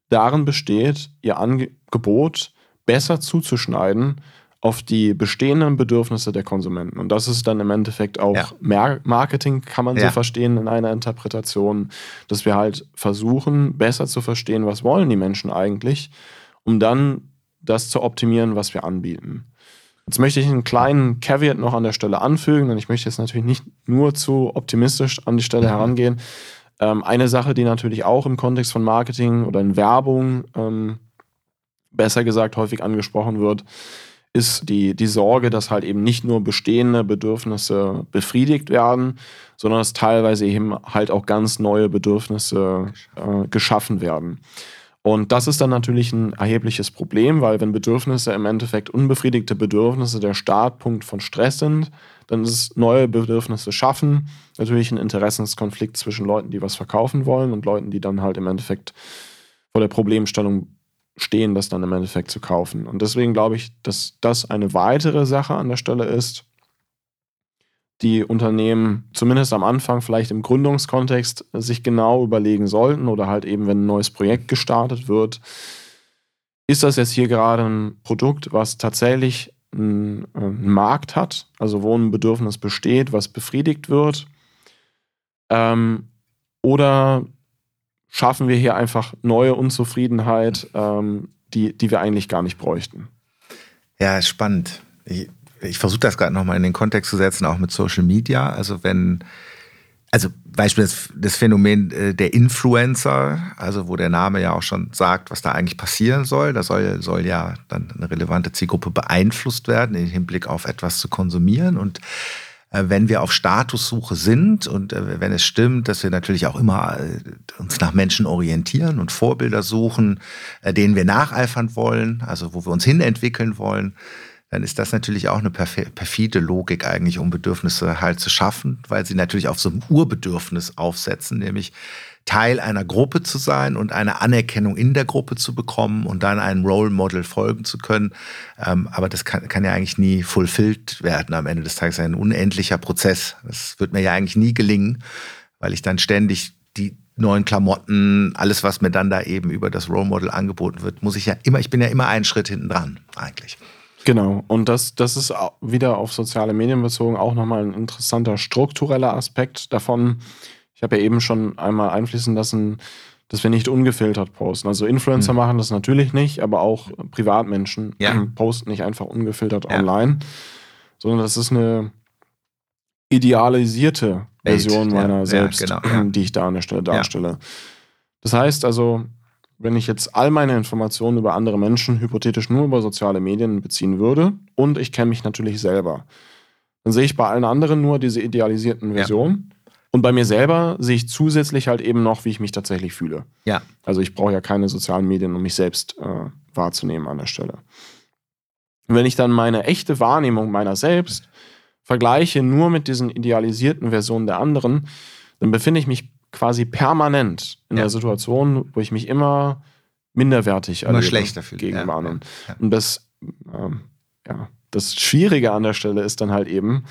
darin besteht, ihr Angebot besser zuzuschneiden auf die bestehenden Bedürfnisse der Konsumenten. Und das ist dann im Endeffekt auch ja. Marketing, kann man ja. so verstehen in einer Interpretation, dass wir halt versuchen, besser zu verstehen, was wollen die Menschen eigentlich, um dann das zu optimieren, was wir anbieten. Jetzt möchte ich einen kleinen Caveat noch an der Stelle anfügen, denn ich möchte jetzt natürlich nicht nur zu optimistisch an die Stelle mhm. herangehen. Ähm, eine Sache, die natürlich auch im Kontext von Marketing oder in Werbung ähm, besser gesagt häufig angesprochen wird, ist die, die Sorge, dass halt eben nicht nur bestehende Bedürfnisse befriedigt werden, sondern dass teilweise eben halt auch ganz neue Bedürfnisse äh, geschaffen werden. Und das ist dann natürlich ein erhebliches Problem, weil wenn Bedürfnisse im Endeffekt unbefriedigte Bedürfnisse der Startpunkt von Stress sind, dann ist es neue Bedürfnisse schaffen, natürlich ein Interessenskonflikt zwischen Leuten, die was verkaufen wollen und Leuten, die dann halt im Endeffekt vor der Problemstellung stehen, das dann im Endeffekt zu kaufen. Und deswegen glaube ich, dass das eine weitere Sache an der Stelle ist, die Unternehmen zumindest am Anfang vielleicht im Gründungskontext sich genau überlegen sollten oder halt eben, wenn ein neues Projekt gestartet wird, ist das jetzt hier gerade ein Produkt, was tatsächlich einen, einen Markt hat, also wo ein Bedürfnis besteht, was befriedigt wird? Ähm, oder schaffen wir hier einfach neue Unzufriedenheit, ähm, die, die wir eigentlich gar nicht bräuchten? Ja, spannend. Ich, ich versuche das gerade nochmal in den Kontext zu setzen, auch mit Social Media. Also wenn, also Beispiel das, das Phänomen äh, der Influencer, also wo der Name ja auch schon sagt, was da eigentlich passieren soll. Da soll, soll ja dann eine relevante Zielgruppe beeinflusst werden im Hinblick auf etwas zu konsumieren. Und wenn wir auf Statussuche sind und äh, wenn es stimmt, dass wir natürlich auch immer uns nach Menschen orientieren und Vorbilder suchen, denen wir nacheifern wollen, also wo wir uns hinentwickeln wollen, dann ist das natürlich auch eine perfide Logik eigentlich, um Bedürfnisse halt zu schaffen, weil sie natürlich auf so einem Urbedürfnis aufsetzen, nämlich Teil einer Gruppe zu sein und eine Anerkennung in der Gruppe zu bekommen und dann einem Role Model folgen zu können. Ähm, aber das kann, kann ja eigentlich nie fulfilled werden am Ende des Tages. Ein unendlicher Prozess. Das wird mir ja eigentlich nie gelingen, weil ich dann ständig die neuen Klamotten, alles, was mir dann da eben über das Role Model angeboten wird, muss ich ja immer, ich bin ja immer einen Schritt hinten dran, eigentlich. Genau, und das, das ist wieder auf soziale Medien bezogen auch nochmal ein interessanter struktureller Aspekt davon. Ich habe ja eben schon einmal einfließen lassen, dass wir nicht ungefiltert posten. Also Influencer mhm. machen das natürlich nicht, aber auch Privatmenschen ja. [clears throat] posten nicht einfach ungefiltert ja. online, sondern das ist eine idealisierte Version Welt. meiner ja, selbst, genau, [clears throat] die ich da an der Stelle darstelle. Das heißt also, wenn ich jetzt all meine Informationen über andere Menschen hypothetisch nur über soziale Medien beziehen würde und ich kenne mich natürlich selber, dann sehe ich bei allen anderen nur diese idealisierten Versionen. Ja. Und bei mir selber sehe ich zusätzlich halt eben noch, wie ich mich tatsächlich fühle. Ja. Also ich brauche ja keine sozialen Medien, um mich selbst äh, wahrzunehmen an der Stelle. Und wenn ich dann meine echte Wahrnehmung meiner selbst vergleiche nur mit diesen idealisierten Versionen der anderen, dann befinde ich mich quasi permanent in ja. der Situation, wo ich mich immer minderwertig immer schlechter fühle gegenüber ja. anderen. Ja. Und das, ähm, ja, das Schwierige an der Stelle ist dann halt eben,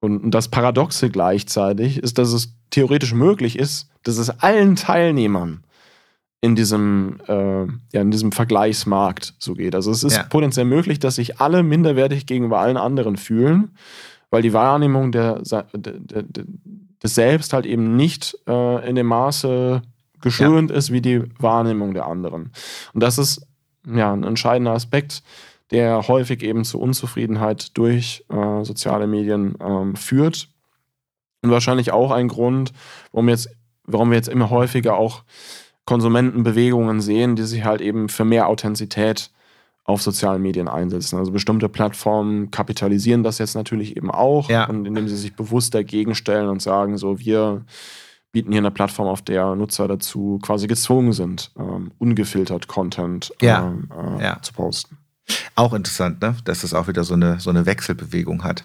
und das Paradoxe gleichzeitig ist, dass es theoretisch möglich ist, dass es allen Teilnehmern in diesem, äh, ja, in diesem Vergleichsmarkt so geht. Also es ist ja. potenziell möglich, dass sich alle minderwertig gegenüber allen anderen fühlen, weil die Wahrnehmung der, der, der, des Selbst halt eben nicht äh, in dem Maße geschönt ja. ist wie die Wahrnehmung der anderen. Und das ist ja ein entscheidender Aspekt, der häufig eben zu Unzufriedenheit durch äh, soziale Medien ähm, führt. Und wahrscheinlich auch ein Grund, warum, jetzt, warum wir jetzt immer häufiger auch Konsumentenbewegungen sehen, die sich halt eben für mehr Authentizität auf sozialen Medien einsetzen. Also bestimmte Plattformen kapitalisieren das jetzt natürlich eben auch, ja. und indem sie sich bewusst dagegen stellen und sagen, so wir bieten hier eine Plattform, auf der Nutzer dazu quasi gezwungen sind, ähm, ungefiltert Content ja. Ähm, äh, ja. zu posten. Auch interessant, ne? dass es auch wieder so eine, so eine Wechselbewegung hat.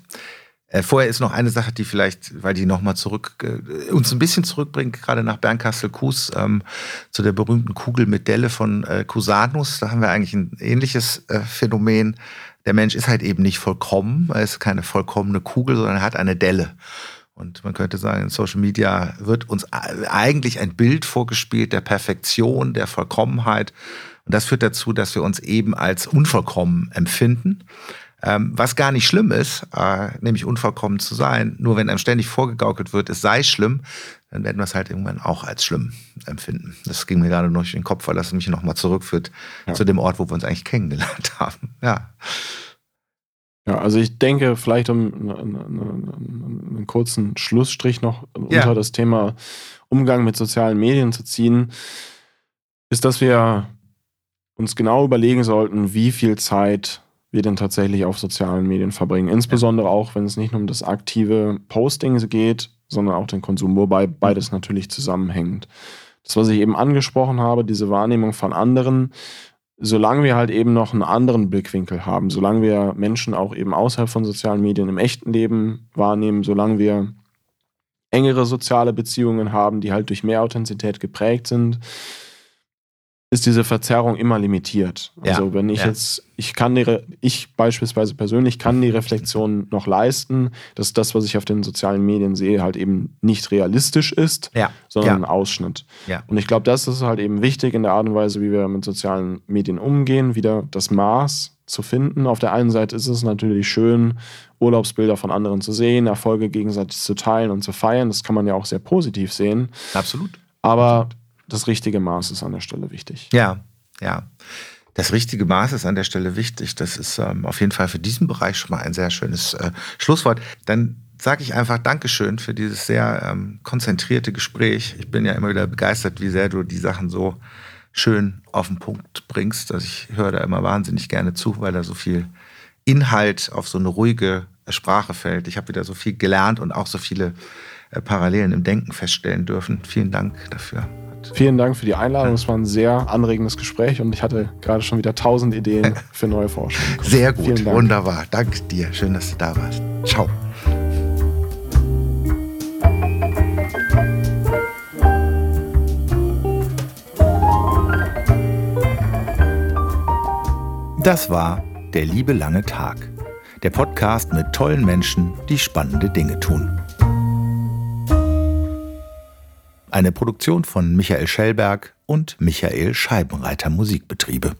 Äh, vorher ist noch eine Sache, die vielleicht, weil die nochmal zurück, äh, uns ein bisschen zurückbringt, gerade nach Bernkastel-Kues, ähm, zu der berühmten Kugel mit Delle von äh, Cusanus. Da haben wir eigentlich ein ähnliches äh, Phänomen. Der Mensch ist halt eben nicht vollkommen. Er ist keine vollkommene Kugel, sondern er hat eine Delle. Und man könnte sagen, in Social Media wird uns eigentlich ein Bild vorgespielt der Perfektion, der Vollkommenheit. Und das führt dazu, dass wir uns eben als unvollkommen empfinden. Ähm, was gar nicht schlimm ist, äh, nämlich unvollkommen zu sein. Nur wenn einem ständig vorgegaukelt wird, es sei schlimm, dann werden wir es halt irgendwann auch als schlimm empfinden. Das ging mir gerade noch durch den Kopf, weil das mich nochmal zurückführt ja. zu dem Ort, wo wir uns eigentlich kennengelernt [laughs] haben. Ja. Ja, also ich denke, vielleicht um einen, kurzen Schlussstrich noch ja. unter das Thema Umgang mit sozialen Medien zu ziehen, ist, dass wir uns genau überlegen sollten, wie viel Zeit wir denn tatsächlich auf sozialen Medien verbringen. Insbesondere auch, wenn es nicht nur um das aktive Posting geht, sondern auch den Konsum, wobei beides natürlich zusammenhängt. Das, was ich eben angesprochen habe, diese Wahrnehmung von anderen, solange wir halt eben noch einen anderen Blickwinkel haben, solange wir Menschen auch eben außerhalb von sozialen Medien im echten Leben wahrnehmen, solange wir engere soziale Beziehungen haben, die halt durch mehr Authentizität geprägt sind, ist diese Verzerrung immer limitiert. Also ja, wenn ich ja. jetzt, ich kann die, ich beispielsweise persönlich kann die Reflexion noch leisten, dass das, was ich auf den sozialen Medien sehe, halt eben nicht realistisch ist, ja, sondern ein Ausschnitt. Und ich glaube, das ist halt eben wichtig in der Art und Weise, wie wir mit sozialen Medien umgehen, wieder das Maß zu finden. Auf der einen Seite ist es natürlich schön, Urlaubsbilder von anderen zu sehen, Erfolge gegenseitig zu teilen und zu feiern. Das kann man ja auch sehr positiv sehen. Absolut. Aber das richtige Maß ist an der Stelle wichtig. Ja, ja. Das richtige Maß ist an der Stelle wichtig. Das ist ähm, auf jeden Fall für diesen Bereich schon mal ein sehr schönes äh, Schlusswort. Dann sage ich einfach Dankeschön für dieses sehr ähm, konzentrierte Gespräch. Ich bin ja immer wieder begeistert, wie sehr du die Sachen so schön auf den Punkt bringst. Also ich höre da immer wahnsinnig gerne zu, weil da so viel Inhalt auf so eine ruhige Sprache fällt. Ich habe wieder so viel gelernt und auch so viele äh, Parallelen im Denken feststellen dürfen. Vielen Dank dafür. Vielen Dank für die Einladung. Es war ein sehr anregendes Gespräch und ich hatte gerade schon wieder tausend Ideen [laughs] für neue Forschung. Sehr gut, wunderbar. Danke dir. Schön, dass du da warst. Ciao. Das war Der liebe lange Tag. Der Podcast mit tollen Menschen, die spannende Dinge tun. Eine Produktion von Michael Schellberg und Michael Scheibenreiter Musikbetriebe.